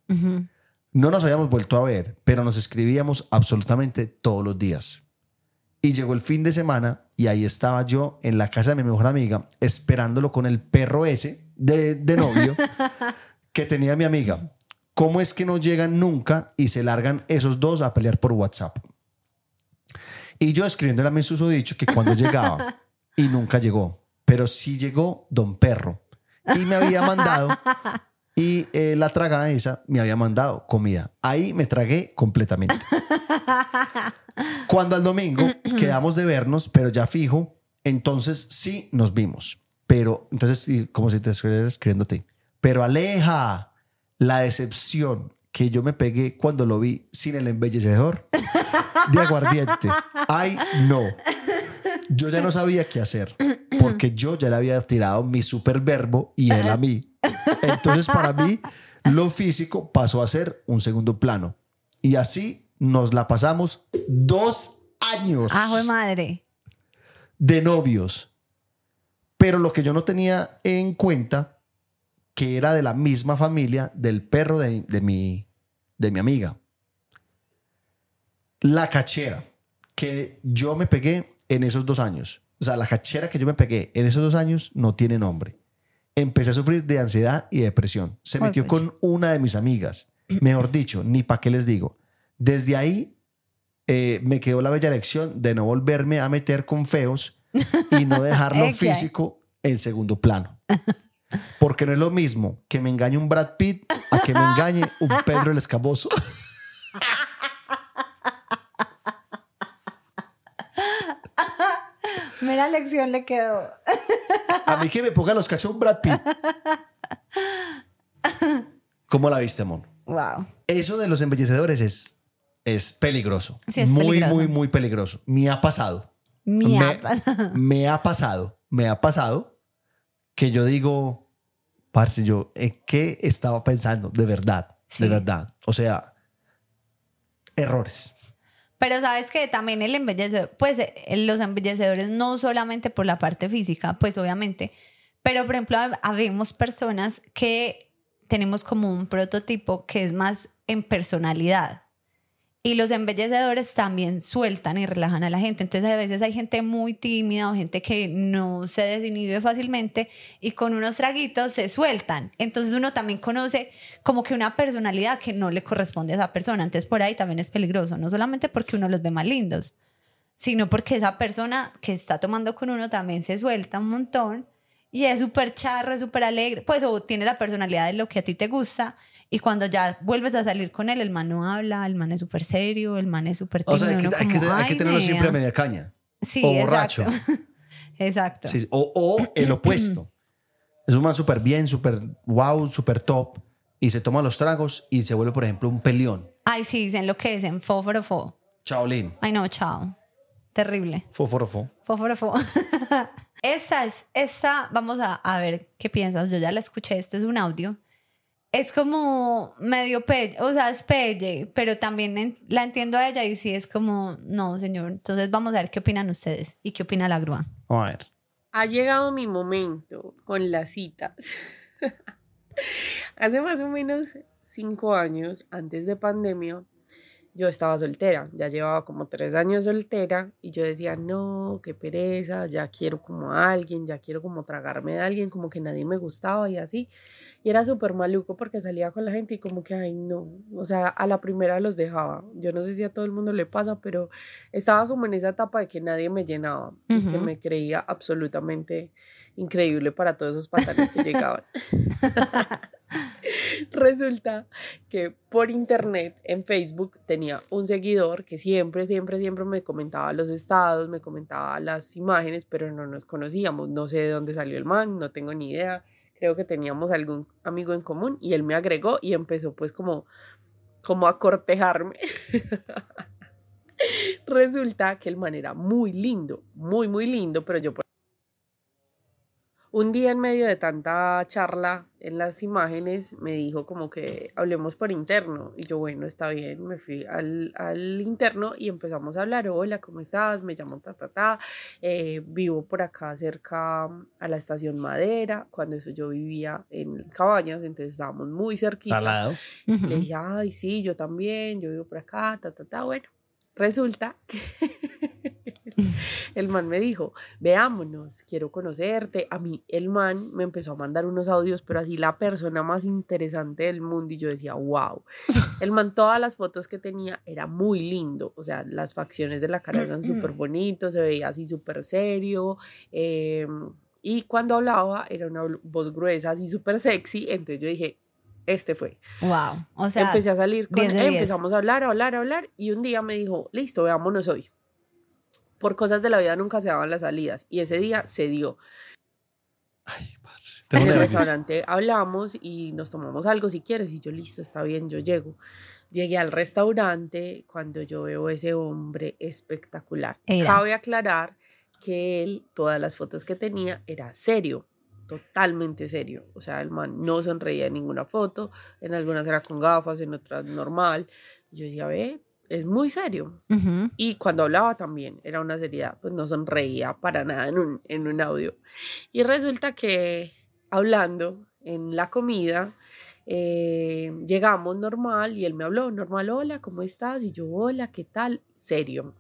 No nos habíamos vuelto a ver, pero nos escribíamos absolutamente todos los días. Y llegó el fin de semana y ahí estaba yo en la casa de mi mejor amiga esperándolo con el perro ese de, de novio *laughs* que tenía mi amiga. ¿Cómo es que no llegan nunca y se largan esos dos a pelear por WhatsApp? Y yo escribiéndole a mi susodicho que cuando llegaba *laughs* y nunca llegó, pero sí llegó Don Perro y me había mandado y eh, la tragada esa me había mandado comida. Ahí me tragué completamente. *laughs* Cuando al domingo *clears throat* quedamos de vernos, pero ya fijo, entonces sí nos vimos. Pero entonces, como si te estuviera escribiéndote. Pero aleja la decepción que yo me pegué cuando lo vi sin el embellecedor de aguardiente. Ay, no. Yo ya no sabía qué hacer porque yo ya le había tirado mi super verbo y él a mí. Entonces, para mí, lo físico pasó a ser un segundo plano. Y así nos la pasamos dos años Ajo de madre. de novios. Pero lo que yo no tenía en cuenta, que era de la misma familia del perro de, de mi, de mi amiga. La cachera que yo me pegué en esos dos años, o sea, la cachera que yo me pegué en esos dos años no tiene nombre. Empecé a sufrir de ansiedad y depresión. Se metió con una de mis amigas. Mejor dicho, ni para qué les digo. Desde ahí eh, me quedó la bella lección de no volverme a meter con feos y no dejar *laughs* lo físico en segundo plano. Porque no es lo mismo que me engañe un Brad Pitt a que me engañe un Pedro el Escaboso. *laughs* Mira lección le quedó. A mí que me ponga los cachos un Brad Pitt. ¿Cómo la viste, Mon? Wow. Eso de los embellecedores es, es peligroso. Sí, es muy, peligroso. muy, muy peligroso. Me ha pasado. Me, apa. *laughs* me ha pasado. Me ha pasado que yo digo, parce, yo, ¿en qué estaba pensando? De verdad, Sí. de verdad. O sea, errores. Pero sabes que también el embellecedor, pues eh, los embellecedores no solamente por la parte física, pues obviamente, pero por ejemplo, hab- habemos personas que tenemos como un prototipo que es más en personalidad. Y los embellecedores también sueltan y relajan a la gente. Entonces a veces hay gente muy tímida o gente que no se desinhibe fácilmente y con unos traguitos se sueltan. Entonces uno también conoce como que una personalidad que no le corresponde a esa persona. Entonces por ahí también es peligroso, no solamente porque uno los ve más lindos, sino porque esa persona que está tomando con uno también se suelta un montón y es súper charro, súper alegre, pues o tiene la personalidad de lo que a ti te gusta y cuando ya vuelves a salir con él, el man no habla, el man es súper serio, el man es súper O tímido. sea, hay que, hay que- hay que "Ay, tenerlo siempre a nea". media caña. Sí, o exacto. borracho. *laughs* exacto. Sí, o, o el opuesto. es un man súper bien, súper wow, súper top. Y se toma los tragos y se vuelve, por ejemplo, un peleón. Ay, sí, se enloquecen, fósforo, fo. Chaolín. Ay, no, chao. Terrible. Fóforofo. Fósforo, fo. *laughs* esa es, esa, vamos a, a ver qué piensas. Yo ya la escuché, esto es un audio. Es como medio pelle, o sea, es pelle, pero también en- la entiendo a ella y sí es como, no, señor. Entonces vamos a ver qué opinan ustedes y qué opina la grúa. A ver. Ha llegado mi momento con las citas. *laughs* Hace más o menos cinco años, antes de pandemia, yo estaba soltera. Ya llevaba como tres años soltera y yo decía, no, qué pereza, ya quiero como a alguien, ya quiero como tragarme de alguien, como que nadie me gustaba y así. Y era súper maluco porque salía con la gente y como que, ay, no, o sea, a la primera los dejaba. Yo no sé si a todo el mundo le pasa, pero estaba como en esa etapa de que nadie me llenaba y que me creía absolutamente increíble para todos esos patanes que llegaban. *laughs* Resulta que por internet, en Facebook, tenía un seguidor que siempre, siempre, siempre me comentaba los estados, me comentaba las imágenes, pero no nos conocíamos. No sé de dónde salió el man, no tengo ni idea. Creo que teníamos algún amigo en común y él me agregó y empezó pues como, como a cortejarme. *laughs* Resulta que el man era muy lindo, muy, muy lindo, pero yo por un día en medio de tanta charla en las imágenes me dijo como que hablemos por interno y yo bueno está bien me fui al, al interno y empezamos a hablar hola cómo estás me llamo ta ta ta eh, vivo por acá cerca a la estación Madera cuando eso yo vivía en Cabañas entonces estábamos muy cerquita. Al lado. Le dije, ay, sí, yo también, yo vivo por acá, ta, ta, ta. Bueno, resulta que *laughs* el man me dijo, veámonos, quiero conocerte. A mí el man me empezó a mandar unos audios, pero así la persona más interesante del mundo y yo decía, wow. *laughs* El man, todas las fotos que tenía era muy lindo, o sea, las facciones de la cara eran *clears throat* súper bonitos, se veía así súper serio. eh, y cuando hablaba era una voz gruesa, así súper sexy. Entonces yo dije, este fue. Wow. O sea, Empecé a salir con 10 de él, 10. empezamos a hablar, a hablar, a hablar, y un día me dijo, listo, veámonos hoy. Por cosas de la vida nunca se daban las salidas, y ese día se dio. Ay, parce. En el restaurante hablamos y nos tomamos algo si quieres, y yo, listo, está bien, yo llego. Llegué al restaurante cuando yo veo ese hombre espectacular. Era. Cabe aclarar que él, todas las fotos que tenía, era serio, totalmente serio. O sea, el man no sonreía en ninguna foto, en algunas era con gafas, en otras normal. Yo decía, ve, es muy serio. Y cuando hablaba también era una seriedad, pues no sonreía para nada en un, en un audio. Y resulta que hablando, en la comida. eh, llegamos normal y él me habló, normal, hola, ¿cómo estás? Y yo, hola, ¿qué tal? Serio.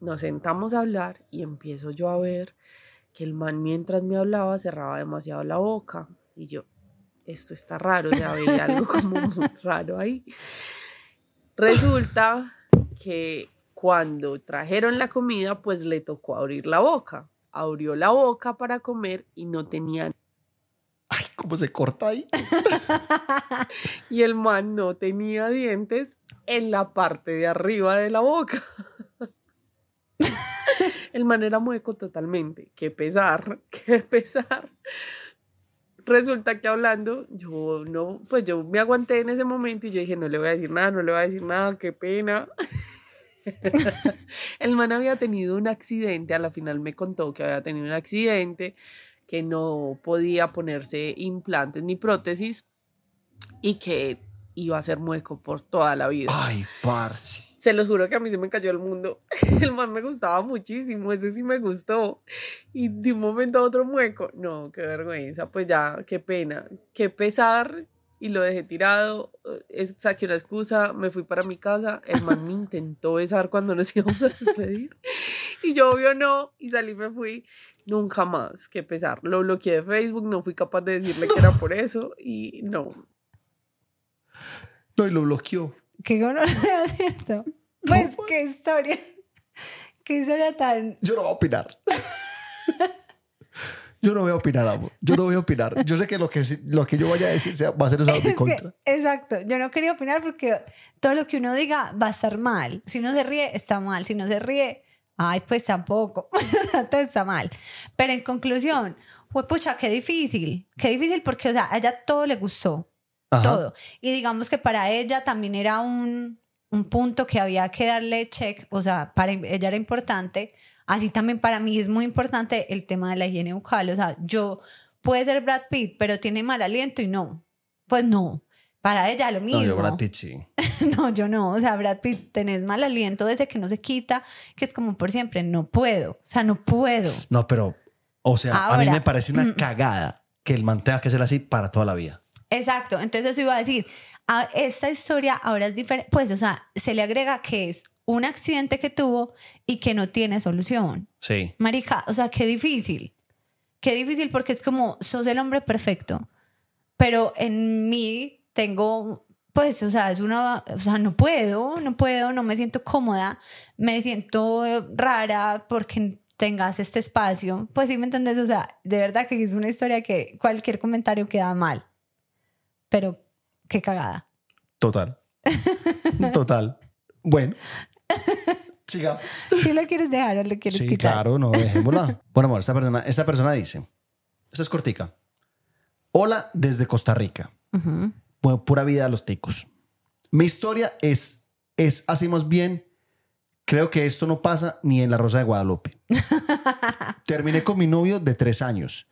Nos sentamos a hablar y empiezo yo a ver que el man mientras me hablaba cerraba demasiado la boca. Y yo, esto está raro, ya veía algo como muy raro ahí. Resulta que cuando trajeron la comida, pues le tocó abrir la boca. Abrió la boca para comer y no tenía. Ay, ¿cómo se corta ahí? *laughs* Y el man no tenía dientes en la parte de arriba de la boca. *laughs* El man era mueco totalmente. Qué pesar, *laughs* qué pesar. Resulta que hablando, yo no, pues yo me aguanté en ese momento y yo dije, no le voy a decir nada, no le voy a decir nada, qué pena. *laughs* El man había tenido un accidente, a la final me contó que había tenido un accidente, que no podía ponerse implantes ni prótesis y que iba a ser mueco por toda la vida. Ay, parce. Se los juro que a mí se me cayó el mundo. *laughs* El man me gustaba muchísimo, ese sí me gustó. Y de un momento a otro mueco. No, qué vergüenza. Pues ya, qué pena, qué pesar. Y lo dejé tirado. Es, saqué una excusa, me fui para mi casa. El man me intentó besar cuando nos *laughs* íbamos a despedir. Y yo, obvio, no. Y salí, me fui. Nunca más, qué pesar. Lo bloqueé de Facebook, no fui capaz de decirle que era por eso. Y no, No, y lo bloqueó. Qué gonorrea, *laughs* ¿cierto? Pues qué historia. *laughs* Qué historia tan. Yo no voy a opinar. *laughs* Yo no voy a opinar, amor. Yo no voy a opinar. Yo sé que lo que, lo que yo vaya a decir sea- va a ser usado en mi *laughs* que- contra. exacto. Yo no quería opinar porque todo lo que uno diga va a estar mal. Si uno se ríe, está mal. Si no se ríe, ay, pues tampoco. todo está mal. Pero en conclusión, pues pucha, qué difícil. Qué difícil porque, o sea, a ella todo le gustó. Ajá. todo. Y digamos que para ella también era un, un punto que había que darle check, o sea, para ella era importante. Así también para mí es muy importante el tema de la higiene bucal. O sea, yo puede ser Brad Pitt, pero tiene mal aliento y no. Pues no. Para ella lo mismo. No, yo Brad Pitt sí. *laughs* No, yo no. O sea, Brad Pitt, tenés mal aliento desde que no se quita, que es como por siempre. No puedo. O sea, no puedo. No, pero, o sea, a mí me parece una *clears throat* cagada que el man tenga que ser así para toda la vida. Exacto, entonces eso iba a decir, a esta historia ahora es diferente, pues, o sea, se le agrega que es un accidente que tuvo y que no tiene solución. Sí. Marica, o sea, qué difícil, qué difícil porque es como, sos el hombre perfecto, pero en mí tengo, pues, o sea, es una, o sea, no puedo, no puedo, no me siento cómoda, me siento rara porque tengas este espacio, pues sí me entendés, o sea, de verdad que es una historia que cualquier comentario queda mal, pero qué cagada. Total. *laughs* Total. Bueno. Sigamos. ¿Sí lo quieres dejar o lo quieres Sí, quitar? claro, no, dejémosla. *laughs* Bueno, amor, esta persona, esta persona dice, esta es cortica. Hola desde Costa Rica. Ujú. Bueno, pura vida a los ticos. Mi historia es, es así más bien, creo que esto no pasa ni en la Rosa de Guadalupe. *laughs* Terminé con mi novio de tres años.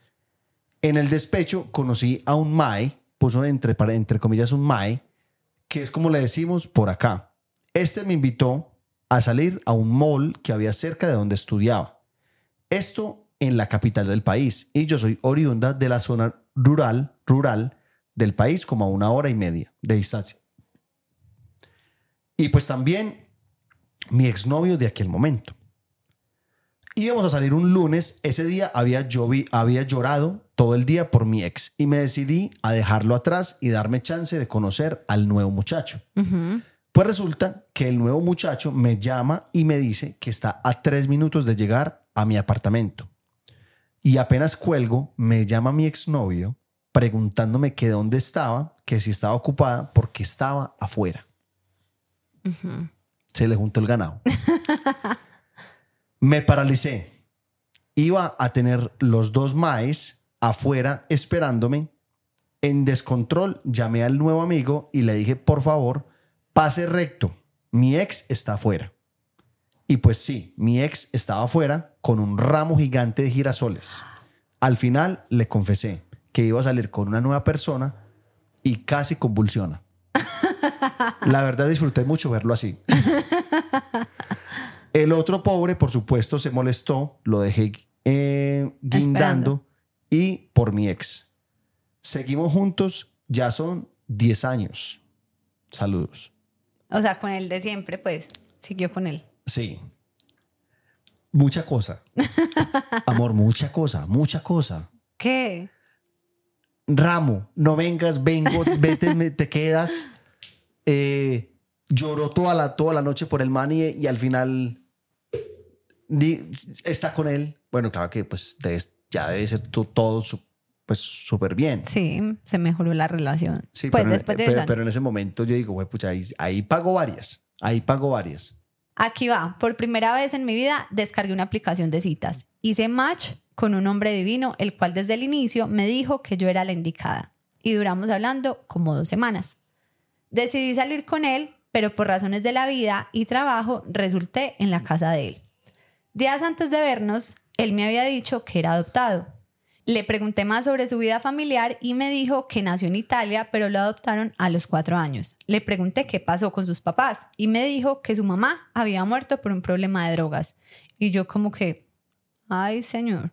En el despecho conocí a un Mae, puso entre, entre comillas un Mae, que es como le decimos por acá. Este me invitó a salir a un mall que había cerca de donde estudiaba. Esto en la capital del país. Y yo soy oriunda de la zona rural, rural del país, como a una hora y media de distancia. Y pues también mi exnovio de aquel momento. Íbamos a salir un lunes. Ese día había, había llorado todo el día por mi ex y me decidí a dejarlo atrás y darme chance de conocer al nuevo muchacho. Pues resulta que el nuevo muchacho me llama y me dice que está a tres minutos de llegar a mi apartamento. Y apenas cuelgo, me llama mi exnovio preguntándome que dónde estaba, que si estaba ocupada, porque estaba afuera. Se le juntó el ganado. *laughs* me paralicé. Iba a tener los dos maes afuera esperándome. En descontrol llamé al nuevo amigo y le dije, por favor, pase recto. Mi ex está afuera. Y pues sí, mi ex estaba afuera con un ramo gigante de girasoles. Al final le confesé que iba a salir con una nueva persona y casi convulsiona. *laughs* La verdad disfruté mucho verlo así. *laughs* El otro pobre, por supuesto, se molestó, lo dejé eh, guindando y por mi ex. Seguimos juntos, ya son 10 años. Saludos. O sea, con el de siempre, pues, siguió con él. Sí. Mucha cosa. *laughs* Amor, mucha cosa, mucha cosa. ¿Qué? Ramo, no vengas, vengo, vete, me- te quedas. Eh, lloró toda la, toda la noche por el man y, y al final di- está con él. Bueno, claro que pues ya debe ser to- todo pues súper bien. Sí, se mejoró la relación. Sí, pues pero, después de pero, pero en ese momento yo digo, güey, pucha, ahí, ahí pago varias. Ahí pago varias. Aquí va. Por primera vez en mi vida descargué una aplicación de citas. Hice match con un hombre divino, el cual desde el inicio me dijo que yo era la indicada. Y duramos hablando como dos semanas. Decidí salir con él, pero por razones de la vida y trabajo resulté en la casa de él. Días antes de vernos, él me había dicho que era adoptado. Le pregunté más sobre su vida familiar y me dijo que nació en Italia, pero lo adoptaron a los cuatro años. Le pregunté qué pasó con sus papás y me dijo que su mamá había muerto por un problema de drogas. Y yo como que, ay señor.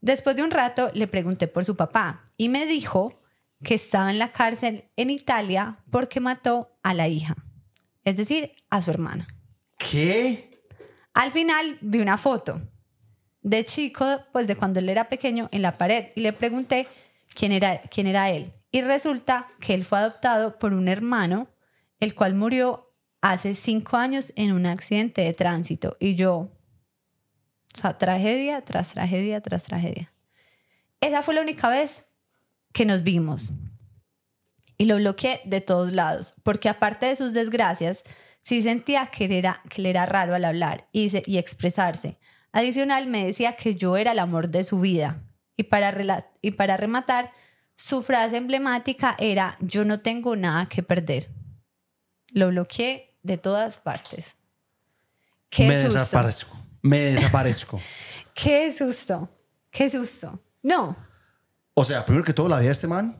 Después de un rato le pregunté por su papá y me dijo que estaba en la cárcel en Italia porque mató a la hija, es decir, a su hermana. ¿Qué? Al final vi una foto de chico, pues de cuando él era pequeño, en la pared y le pregunté quién era, quién era él. Y resulta que él fue adoptado por un hermano, el cual murió hace cinco años en un accidente de tránsito. Y yo, o sea, tragedia tras tragedia tras tragedia. Esa fue la única vez que nos vimos. Y lo bloqueé de todos lados, porque aparte de sus desgracias, sí sentía que era, que él era raro al hablar y, se- y expresarse. Adicional, me decía que yo era el amor de su vida. Y para, y para rematar, su frase emblemática era, yo no tengo nada que perder. Lo bloqueé de todas partes. Qué me susto. desaparezco. Me desaparezco. *laughs* Qué susto. Qué susto. No, O sea, primero que todo, la vida de este man,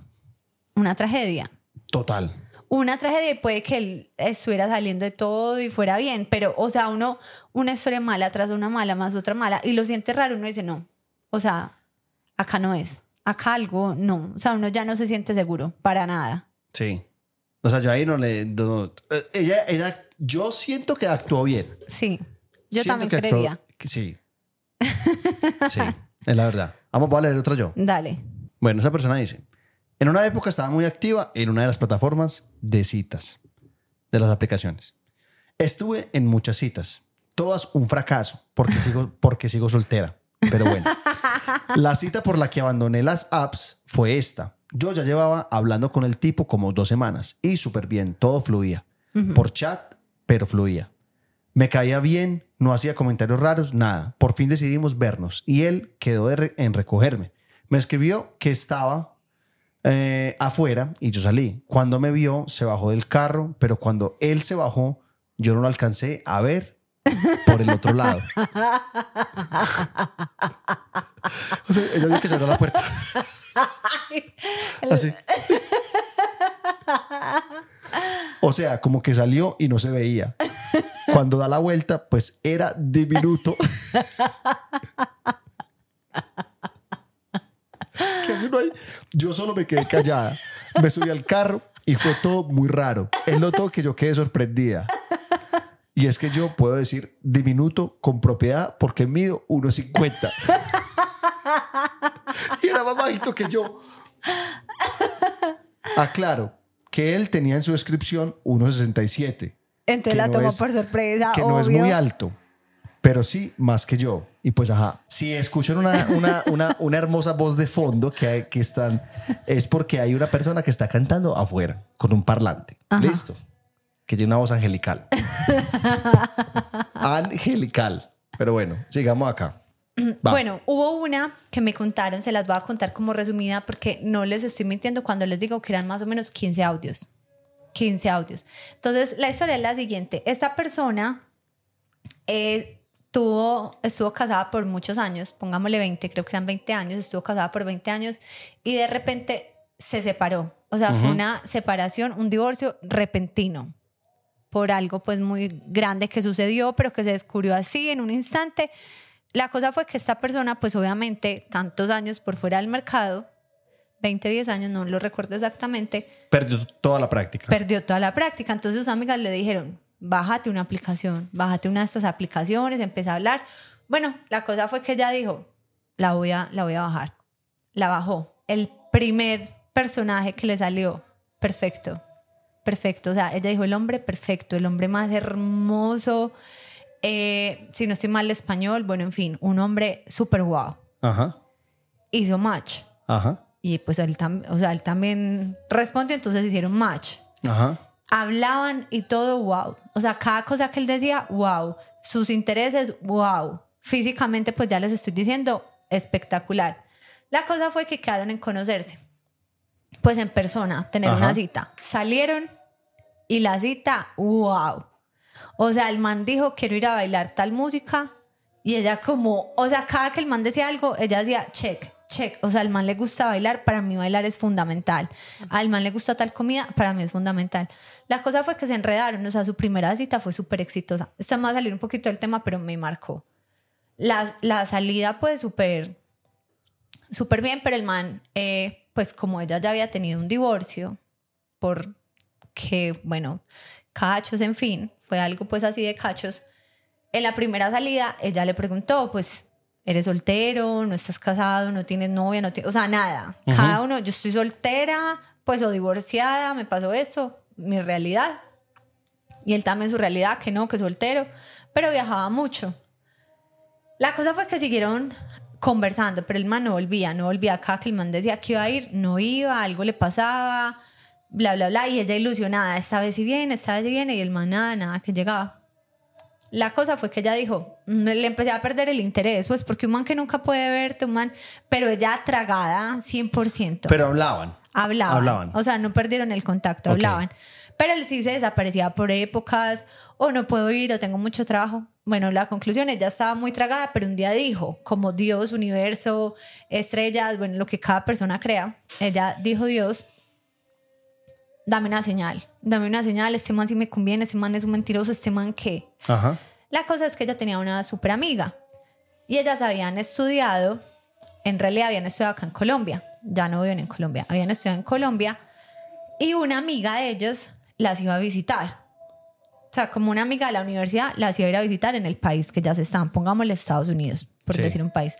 una tragedia. total. Una tragedia y puede que él estuviera saliendo de todo y fuera bien, pero, o sea, uno, una historia mala tras una mala más otra mala y lo siente raro, uno dice, no, o sea, acá no es, acá algo no, o sea, uno ya no se siente seguro para nada. Sí. O sea, yo ahí no le. no- eh, ella, ella, yo siento que actuó bien. Sí, yo Siento también que actuó- que sí. Sí, es la verdad. Vamos, voy a leer otra yo. Dale. Bueno, esa persona dice: En una época estaba muy activa en una de las plataformas de citas de las aplicaciones. Estuve en muchas citas, todas un fracaso porque sigo, *laughs* porque sigo soltera. Pero bueno, la cita por la que abandoné las apps fue esta. Yo ya llevaba hablando con el tipo como dos semanas y súper bien, todo fluía. Por chat, pero fluía. Me caía bien, no hacía comentarios raros, nada. Por fin decidimos vernos y él quedó de re- en recogerme. Me escribió que estaba eh, afuera y yo salí. Cuando me vio, se bajó del carro, pero cuando él se bajó, yo no lo alcancé a ver por el otro lado. *laughs* O sea, ella vio que cerró la puerta. Así. O sea, como que salió y no se veía. Cuando da la vuelta, pues era diminuto. *laughs* *laughs* ¿Qué hace uno ahí? Yo solo me quedé callada. Me subí al carro y fue todo muy raro. Él notó que yo quedé sorprendida. Y es que yo puedo decir diminuto con propiedad porque mido 1,50. y era más bajito que yo. Aclaro que él tenía en su descripción 1,67. Entonces la no tomó es- por sorpresa, Que no es muy alto, pero sí más que yo. Y pues, ajá, si escuchan una, una, una, una hermosa voz de fondo que, hay- que están, es porque hay una persona que está cantando afuera con un parlante. Listo. Que tiene una voz angelical. *laughs* angelical. Pero bueno, sigamos acá. Va. Bueno, hubo una que me contaron, se las voy a contar como resumida porque no les estoy mintiendo cuando les digo que eran más o menos 15 audios. 15 audios. Entonces, la historia es la siguiente. Esta persona eh, tuvo, estuvo casada por muchos años, pongámosle 20, creo que eran 20 años, estuvo casada por 20 años y de repente se separó. O sea, fue una separación, un divorcio repentino por algo pues muy grande que sucedió, pero que se descubrió así en un instante. La cosa fue que esta persona, pues obviamente, tantos años por fuera del mercado, 20, 10 años, no lo recuerdo exactamente, Perdió toda la práctica. perdió toda la práctica. Entonces sus amigas le dijeron, bájate una aplicación, bájate una de estas aplicaciones, empieza a hablar. Bueno, la cosa fue que ella dijo, la voy a, la voy a bajar. La bajó. El primer personaje que le salió, perfecto, perfecto. O sea, ella dijo el hombre perfecto, el hombre más hermoso. eh, si no estoy mal español, bueno, en fin, un hombre súper guau. Ajá. Hizo match. Ajá. Y pues él, o sea, él también respondió, entonces hicieron match Ajá. hablaban y todo, wow. O sea, cada cosa que él decía, wow. Sus intereses, wow. Físicamente, pues ya les estoy diciendo, espectacular. La cosa fue que quedaron en conocerse. Pues en persona, tener Ajá. una cita. Salieron y la cita, wow. O sea, el man dijo, quiero ir a bailar tal música. Y ella como, o sea, cada que el man decía algo, ella decía, check, check. O sea, al man le gusta bailar, para mí bailar es fundamental. Al man le gusta tal comida, para mí es fundamental. La cosa fue que se enredaron, o sea, su primera cita fue súper exitosa. Esta me va a salir un poquito del tema, pero me marcó. La, la salida, pues, súper, súper bien, pero el man, eh, pues, como ella ya había tenido un divorcio, porque, bueno, cachos, en fin, fue algo pues así de cachos. En la primera salida, ella le preguntó, pues, ¿eres soltero? ¿No estás casado? ¿No tienes novia? No o sea, nada. Cada uno, yo estoy soltera, pues, o divorciada, me pasó eso, mi realidad. Y él también su realidad, que no, que soltero, pero viajaba mucho. La cosa fue que siguieron conversando, pero el man no volvía, no volvía acá, que el man decía que iba a ir, no iba, algo le pasaba, bla, bla, bla, y ella ilusionada, esta vez sí viene, esta vez sí viene, y el man nada, nada, que llegaba. La cosa fue que ella dijo, le empecé a perder el interés, pues porque un man que nunca puede verte, un man, pero ella tragada 100%. Pero hablaban. Hablaban. Hablaban. O sea, no perdieron el contacto, Ok. hablaban. Pero él sí se desaparecía por épocas, o no puedo ir, o tengo mucho trabajo. Bueno, la conclusión, ella estaba muy tragada, pero un día dijo, como Dios, universo, estrellas, bueno, lo que cada persona crea, ella dijo Dios, dame una señal, dame una señal, este man sí me conviene, este man es un mentiroso, este man qué. Ajá. La cosa es que ella tenía una super amiga y ellas habían estudiado, en realidad habían estudiado acá en Colombia, ya no viven en Colombia, habían estudiado en Colombia y una amiga de ellos las iba a visitar. O sea, como una amiga de la universidad las iba a ir a visitar en el país que ya se están, pongámosle Estados Unidos, por Sí. decir un país.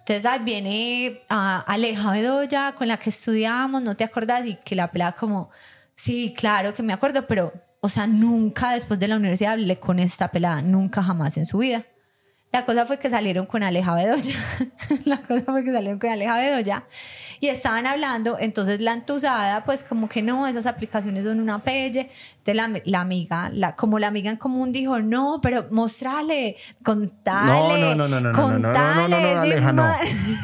Entonces ahí viene a Aleja Bedoya con la que estudiamos, ¿no te acordás? Y que la pelada como, sí, claro que me acuerdo, pero, o sea, nunca después de la universidad hablé con esta pelada, nunca jamás en su vida. La cosa fue que salieron con Aleja Bedoya. *laughs* la cosa fue que salieron con Aleja Bedoya y estaban hablando, entonces la entusada, pues como que no, esas aplicaciones son una pelle. Entonces la, la amiga, la, como la amiga en común dijo, no, pero mostrale, contale. No, no, no, no, contale, no, no, no, no, no, Aleja, no.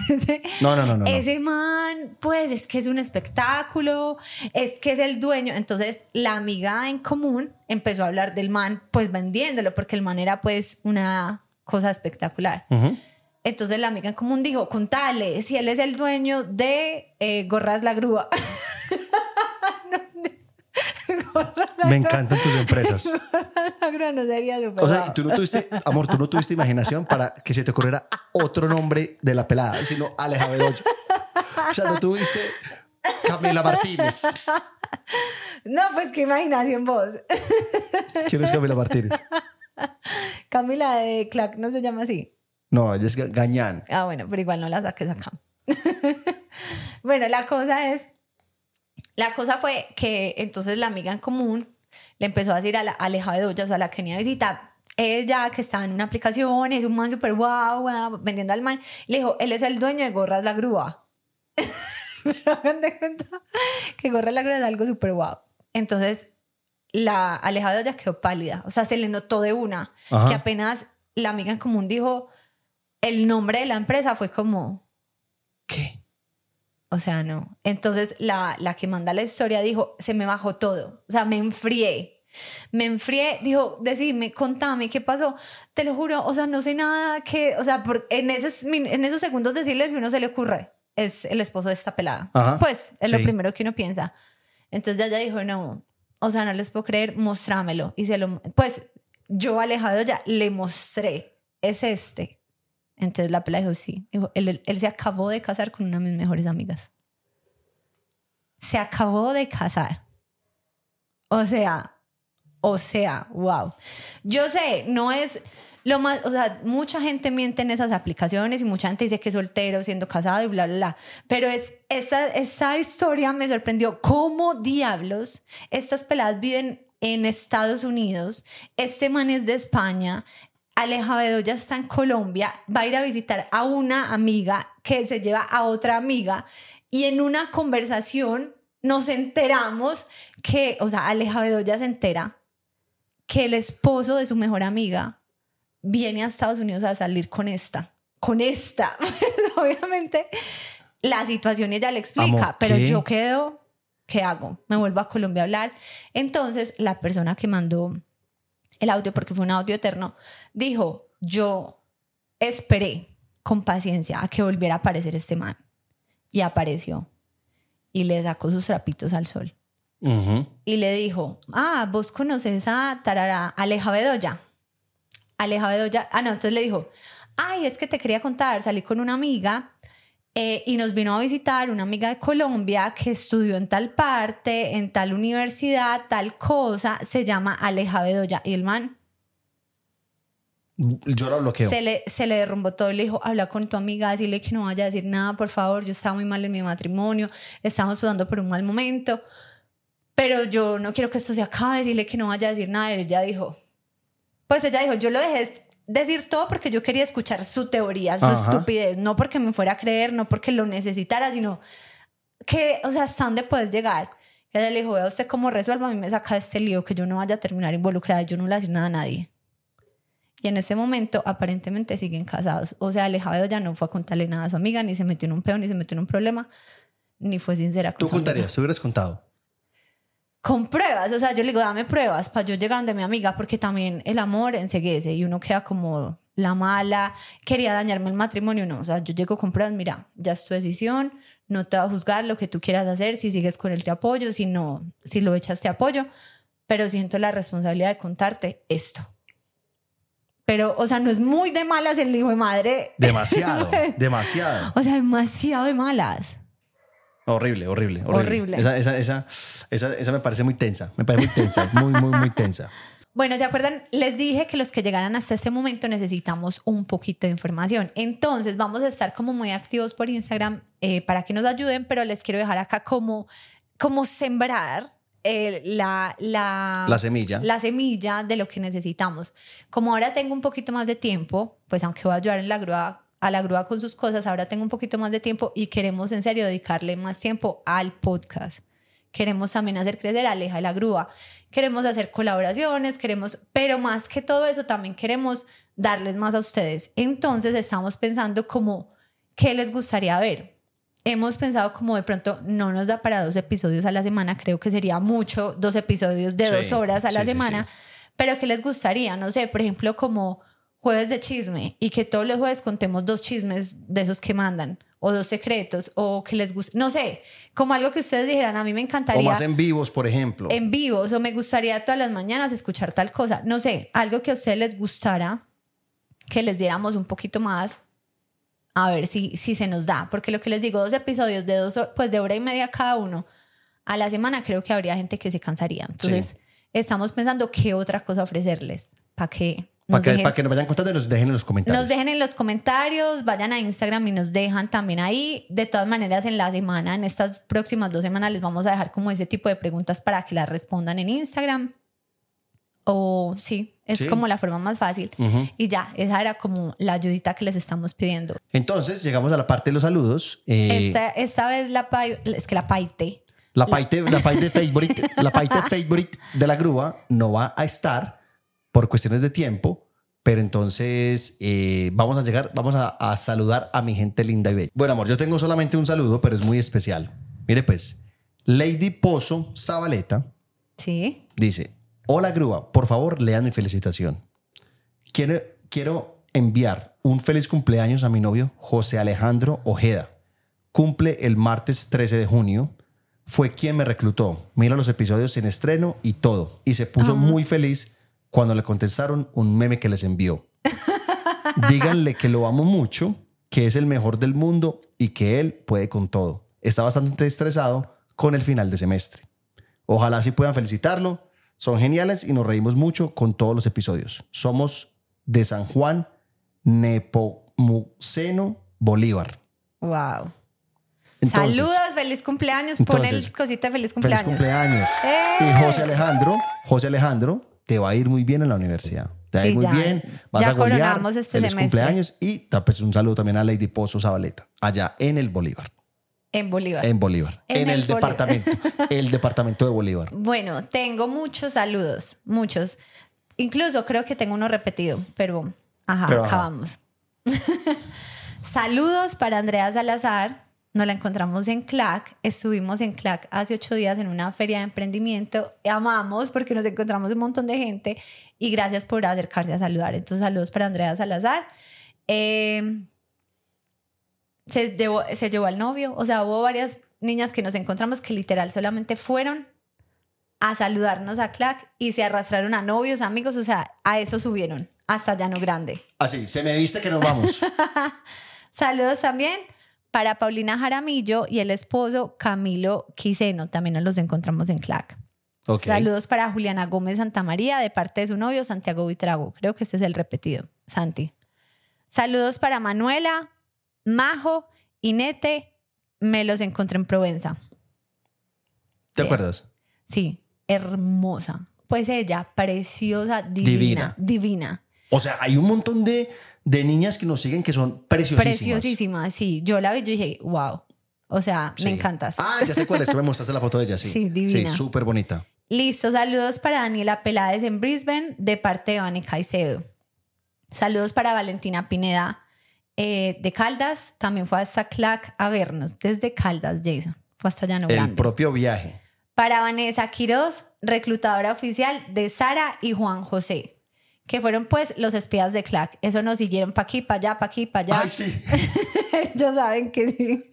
ese, no, no, no, no. Ese man, pues es que es un espectáculo, es que es el dueño. Entonces la amiga en común empezó a hablar del man, pues vendiéndolo, porque el man era pues una cosa espectacular. Uh -huh. Entonces la amiga en común dijo, contale, si él es el dueño de eh, Gorras la Grúa. *laughs* *laughs* Me encantan tus empresas. *laughs* No sería O sea, tú no tuviste, amor, tú no tuviste imaginación para que se te ocurriera otro nombre de la pelada, sino Aleja Bedoya. O sea, no tuviste Camila Martínez. No, pues qué imaginación vos. ¿Quién es Camila Martínez? Camila de Clack no se llama así. No, es Ga- Gañán. Ah, bueno, pero igual no la saques acá. *laughs* bueno, la cosa es, la cosa fue que entonces la amiga en común le empezó a decir a la Aleja Bedoya, o sea, la que venía a visitar, ella que estaba en una aplicación, es un man súper guau, guau, vendiendo al man, le dijo, él es el dueño de Gorras la Grúa. *laughs* Pero hagan de cuenta que Gorras la Grúa es algo súper guau. Entonces, la Aleja Bedoya quedó pálida, o sea, se le notó de una, Ajá. que apenas la amiga en común dijo el nombre de la empresa, fue como, ¿Qué? o sea, no. Entonces la, la que manda la historia dijo, se me bajó todo. O sea, me enfrié. Me enfrié, dijo, decime, contame, ¿qué pasó? Te lo juro, o sea, no sé nada que, o sea, por, en, esos, en esos segundos decirle si uno se le ocurre, es el esposo de esta pelada. Ajá, Pues es lo primero que uno piensa. Entonces ella dijo, no, o sea, no les puedo creer, mostrámelo. Y se lo, pues yo alejado ya le mostré, es este. Entonces la pelada dijo, sí. Dijo, él, se acabó de casar con una de mis mejores amigas. se acabó de casar. O sea, o sea, wow. Yo sé, no es lo más, o sea, mucha gente miente en esas aplicaciones y mucha gente dice que es soltero siendo casado y bla, bla, bla. Pero es, esa, esa historia me sorprendió. ¿Cómo diablos estas peladas viven en Estados Unidos? Este man es de España. Aleja Bedoya está en Colombia, va a ir a visitar a una amiga que se lleva a otra amiga y en una conversación nos enteramos que, o sea, Aleja Bedoya se entera que el esposo de su mejor amiga viene a Estados Unidos a salir con esta, con esta. *laughs* Obviamente la situación ella le explica, Amor, pero yo quedo, ¿qué hago? Me vuelvo a Colombia a hablar. Entonces la persona que mandó el audio, porque fue un audio eterno, dijo, yo esperé con paciencia a que volviera a aparecer este man. Y apareció. Y le sacó sus trapitos al sol y le dijo, ah, vos conoces a Tarara, Aleja Bedoya. Aleja Bedoya, ah, no, entonces le dijo, ay, es que te quería contar, salí con una amiga eh, y nos vino a visitar una amiga de Colombia que estudió en tal parte, en tal universidad, tal cosa, se llama Aleja Bedoya. Y el man Yo lo bloqueo. se le, se le derrumbó todo y le dijo, habla con tu amiga, dile que no vaya a decir nada, por favor, yo estaba muy mal en mi matrimonio, estamos pasando por un mal momento, pero yo no quiero que esto se acabe, dile que no vaya a decir nada. Y ella dijo, pues ella dijo, yo lo dejé decir todo porque yo quería escuchar su teoría, su Ajá. estupidez, no porque me fuera a creer, no porque lo necesitara, sino que, o sea, hasta dónde puedes llegar. Y ella le dijo, vea usted cómo resuelva, a mí me saca de este lío, que yo no vaya a terminar involucrada, yo no le decir nada a nadie. Y en ese momento aparentemente siguen casados. O sea, Alejado ya no fue a contarle nada a su amiga, ni se metió en un peo, ni se metió en un problema, ni fue sincera con Tú su amiga. contarías, tú hubieras contado. Con pruebas, o sea, yo le digo, dame pruebas para yo llegar donde mi amiga, porque también el amor enseguece y uno queda como la mala, quería dañarme el matrimonio, no, o sea, yo llego con pruebas, mira, ya es tu decisión, no te va a juzgar lo que tú quieras hacer, si sigues con él te apoyo, si no, si lo echas te apoyo, pero siento la responsabilidad de contarte esto. Pero, o sea, no es muy de malas el hijo de madre. Demasiado, *laughs* demasiado. O sea, demasiado de malas. Horrible, horrible, horrible. Horrible. Esa, esa, esa, esa, esa me parece muy tensa. Me parece muy tensa. *laughs* Muy, muy, muy tensa. Bueno, ¿se acuerdan? Les dije que los que llegaran hasta este momento necesitamos un poquito de información. Entonces vamos a estar como muy activos por Instagram eh, para que nos ayuden, pero les quiero dejar acá como, como sembrar eh, la, la, La semilla. la semilla de lo que necesitamos. Como ahora tengo un poquito más de tiempo, pues aunque voy a ayudar en la grúa, a la grúa con sus cosas, ahora tengo un poquito más de tiempo y queremos en serio dedicarle más tiempo al podcast. Queremos también hacer crecer a Aleja de la grúa. Queremos hacer colaboraciones, queremos, pero más que todo eso también queremos darles más a ustedes. Entonces estamos pensando como, ¿qué les gustaría ver? Hemos pensado como de pronto no nos da para dos episodios a la semana, creo que sería mucho, dos episodios de Sí, dos horas a la sí, semana, sí. pero ¿qué les gustaría? No sé, por ejemplo, como jueves de chisme y que todos los jueves contemos dos chismes de esos que mandan o dos secretos o que les guste, no sé, como algo que ustedes dijeran, a mí me O encantaría más en vivos, por ejemplo. en vivo, o me gustaría todas las mañanas escuchar tal cosa, no sé, algo que a ustedes les gustara, que les diéramos un poquito más, a ver si, si se nos da, porque lo que les digo, dos episodios de dos, pues de hora y media cada uno a la semana, creo que habría gente que se cansaría. Entonces, estamos pensando qué otra cosa ofrecerles, para que Para que, dejen- para que nos vayan contando y nos dejen en los comentarios. nos dejen en los comentarios, vayan a Instagram y nos dejan también ahí. De todas maneras, en la semana, en estas próximas dos semanas, les vamos a dejar como ese tipo de preguntas para que las respondan en Instagram. O sí, es Sí. como la forma más fácil. Ujú. Y ya, esa era como la ayudita que les estamos pidiendo. Entonces, llegamos a la parte de los saludos. Eh, Esta, esta vez la pai- es que la paite. La paite, la paite favorite, la paite favorite de la grúa no va a estar por cuestiones de tiempo, pero entonces eh, vamos a llegar, vamos a, a saludar a mi gente linda y bella. Bueno, amor, yo tengo solamente un saludo, pero es muy especial. Mire pues, Lady Pozo Zabaleta Sí. dice, hola grúa, por favor lean mi felicitación. Quiero, quiero enviar un feliz cumpleaños a mi novio José Alejandro Ojeda. Cumple el martes 13 de junio. Fue quien me reclutó. Mira los episodios en estreno y todo. Y se puso muy feliz cuando le contestaron un meme que les envió. *laughs* Díganle que lo amo mucho, que es el mejor del mundo y que él puede con todo. Está bastante estresado con el final de semestre. Ojalá sí puedan felicitarlo. Son geniales y nos reímos mucho con todos los episodios. Somos de San Juan, Nepomuceno, Bolívar. Wow. Entonces, Saludos, feliz cumpleaños. Pon entonces, el cosita de feliz Feliz cumpleaños. cumpleaños. ¡Eh! Y José Alejandro, José Alejandro, te va a ir muy bien en la universidad. Te va a ir Sí, muy ya. bien. Vas Ya a golear. este cumpleaños. Y pues, un saludo también a Lady Pozo Zabaleta, allá en el Bolívar. En Bolívar. En Bolívar. En En, el el, Bolívar. departamento. *laughs* el departamento de Bolívar. Bueno, tengo muchos saludos, muchos. Incluso creo que tengo uno repetido, pero ajá, Pero ajá. acabamos. *laughs* saludos para Andrea Salazar. Nos la encontramos en CLAC. Estuvimos en CLAC hace ocho días en una feria de emprendimiento. Amamos porque nos encontramos un montón de gente y gracias por acercarse a saludar. Entonces, saludos para Andrea Salazar. Eh, se llevó, se llevó al novio. O sea, hubo varias niñas que nos encontramos que literal solamente fueron a saludarnos a Clack y se arrastraron a novios, amigos, o sea, a eso subieron, hasta Llano Grande. Así, se me viste que nos vamos. *laughs* Saludos también para Paulina Jaramillo y el esposo Camilo Quiseno, también nos los encontramos en Clack. Ok. Saludos para Juliana Gómez Santamaría de parte de su novio Santiago Vitrago. Creo que este es el repetido, Santi. Saludos para Manuela, Majo y Nete. Me los encontré en Provenza. ¿Te Sí. acuerdas? Sí, hermosa. Pues ella, preciosa, divina. Divina. Divina. O sea, hay un montón de, de niñas que nos siguen que son preciosísimas. Preciosísima, sí. Yo la vi y yo dije, wow. O sea, Sí. me encantas. Ah, ya sé cuál es. Tú me *laughs* mostraste la foto de ella, sí. Sí, divina. Sí, súper bonita. Listo, saludos para Daniela Pelades en Brisbane de parte de Vane Caicedo. Saludos para Valentina Pineda eh, de Caldas. También fue hasta Clac a vernos desde Caldas, Jason. Fue hasta Llano El Grande. propio viaje. Para Vanessa Quiroz, reclutadora oficial de Sara y Juan José, que fueron pues los espías de Clac. Eso nos siguieron para aquí, para allá, para aquí, para allá. Ay, sí. *laughs* Ellos saben que sí.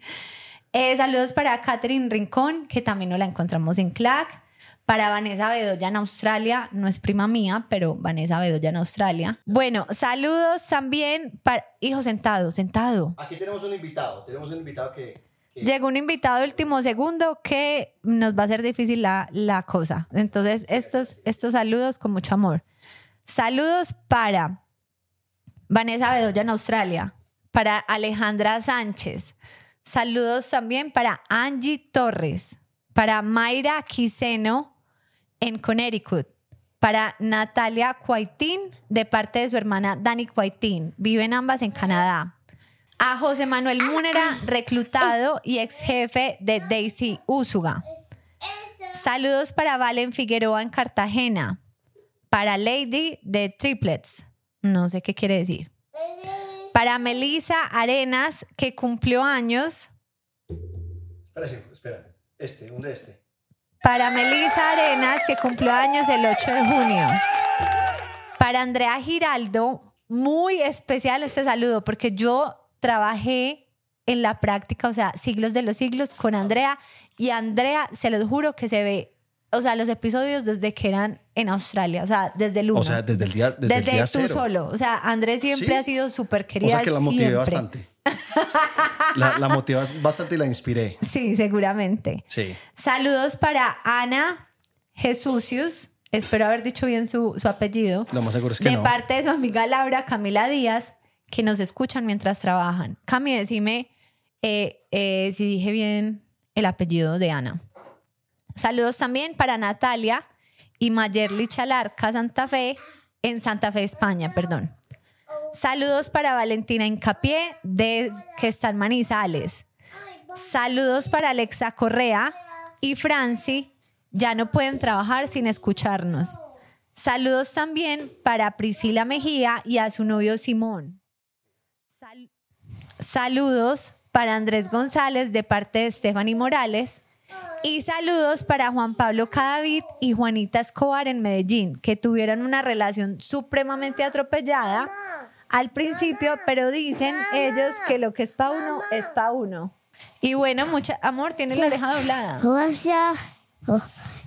Eh, saludos para Catherine Rincón, que también nos la encontramos en Clack. Para Vanessa Bedoya en Australia, no es prima mía, pero Vanessa Bedoya en Australia. Bueno, saludos también para. Hijo, sentado, sentado. Aquí tenemos un invitado. Tenemos un invitado que. que- Llegó un invitado de último segundo que nos va a hacer difícil la, la cosa. Entonces, estos, estos saludos con mucho amor. Saludos para Vanessa Bedoya en Australia, para Alejandra Sánchez. Saludos también para Angie Torres, para Mayra Quiseno en Connecticut, para Natalia Cuaitín de parte de su hermana Dani Cuaitín. Viven ambas en Canadá. A José Manuel Múnera, reclutado y ex jefe de Daisy Úsuga. Saludos para Valen Figueroa en Cartagena. Para Lady de Triplets. No sé qué quiere decir. Para Melissa Arenas, que cumplió años. Espera, espera. Este, un de este. Para Melissa Arenas, que cumplió años el 8 de junio. Para Andrea Giraldo, muy especial este saludo, porque yo trabajé en la práctica, o sea, siglos de los siglos con Andrea, y Andrea, se los juro que se ve, o sea, los episodios desde que eran en Australia, o sea, desde el uno. O sea, desde el día, desde desde, el día tú cero. solo. O sea, Andrés siempre Sí. ha sido súper O querida. sea que la motivé siempre. bastante. La, la motivé bastante y la inspiré. *laughs* Sí, seguramente. Sí. Saludos para Ana Jesucius. Espero haber dicho bien su, su apellido. Lo más seguro es que de no. parte de su amiga Laura Camila Díaz, que nos escuchan mientras trabajan. Cami, decime eh, eh, si dije bien el apellido de Ana. Saludos también para Natalia y Mayerly Chalarca Santa Fe, en Santa Fe, España, perdón. Saludos para Valentina Incapié, de, que está en Manizales. Saludos para Alexa Correa y Franci. Ya no pueden trabajar sin escucharnos. Saludos también para Priscila Mejía y a su novio Simón. Sal- saludos para Andrés González de parte de Stephanie Morales. Y saludos para Juan Pablo Cadavid y Juanita Escobar en Medellín, que tuvieron una relación supremamente atropellada al principio, pero dicen ellos que lo que es pa' uno es pa' uno. Y bueno, mucha amor, tienes la oreja doblada. Gracias.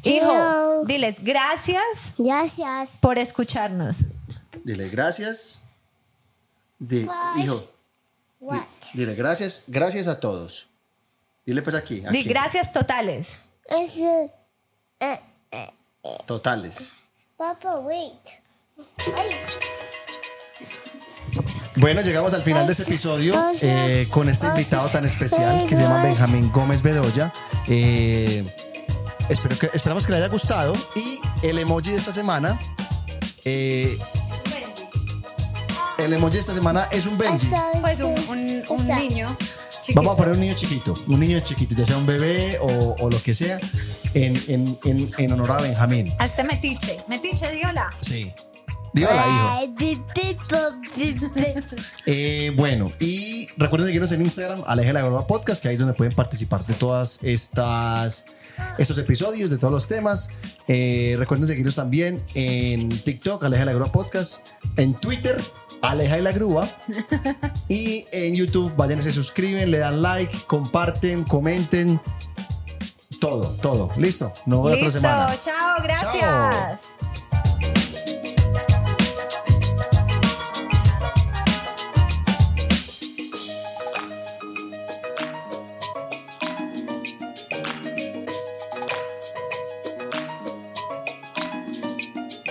Hijo, diles gracias Gracias. por escucharnos. Dile gracias. Di- hijo, di- What? dile gracias. Gracias a todos. Dile pues aquí. Di aquí. gracias totales. Es. eh, eh, Totales. Papa, wait. Ay. Bueno, llegamos al final de este episodio eh, con este invitado tan especial que se llama Benjamín Gómez Bedoya. Eh, espero que, esperamos que le haya gustado. Y el emoji de esta semana. eh, el emoji de esta semana es un Benji. Pues un, eh, un- un esa. niño chiquito. Vamos a poner un niño chiquito, un niño chiquito, ya sea un bebé o, o lo que sea, en, en, en, en honor a Benjamín. Hazte metiche. Metiche, di hola. Sí. Digo la hijo. Eh, bueno, y recuerden seguirnos en Instagram, Aleja la Groba Podcast, que ahí es donde pueden participar de todas estas estos episodios, de todos los temas. Eh, recuerden seguirnos también en TikTok, Aleja la Grúa Podcast, en Twitter, Aleja y la Grúa, *laughs* y en YouTube, vayan, se suscriben, le dan like, comparten, comenten, todo, todo. ¿Listo? Nos vemos otra Listo. semana. Chao. Gracias. Chao.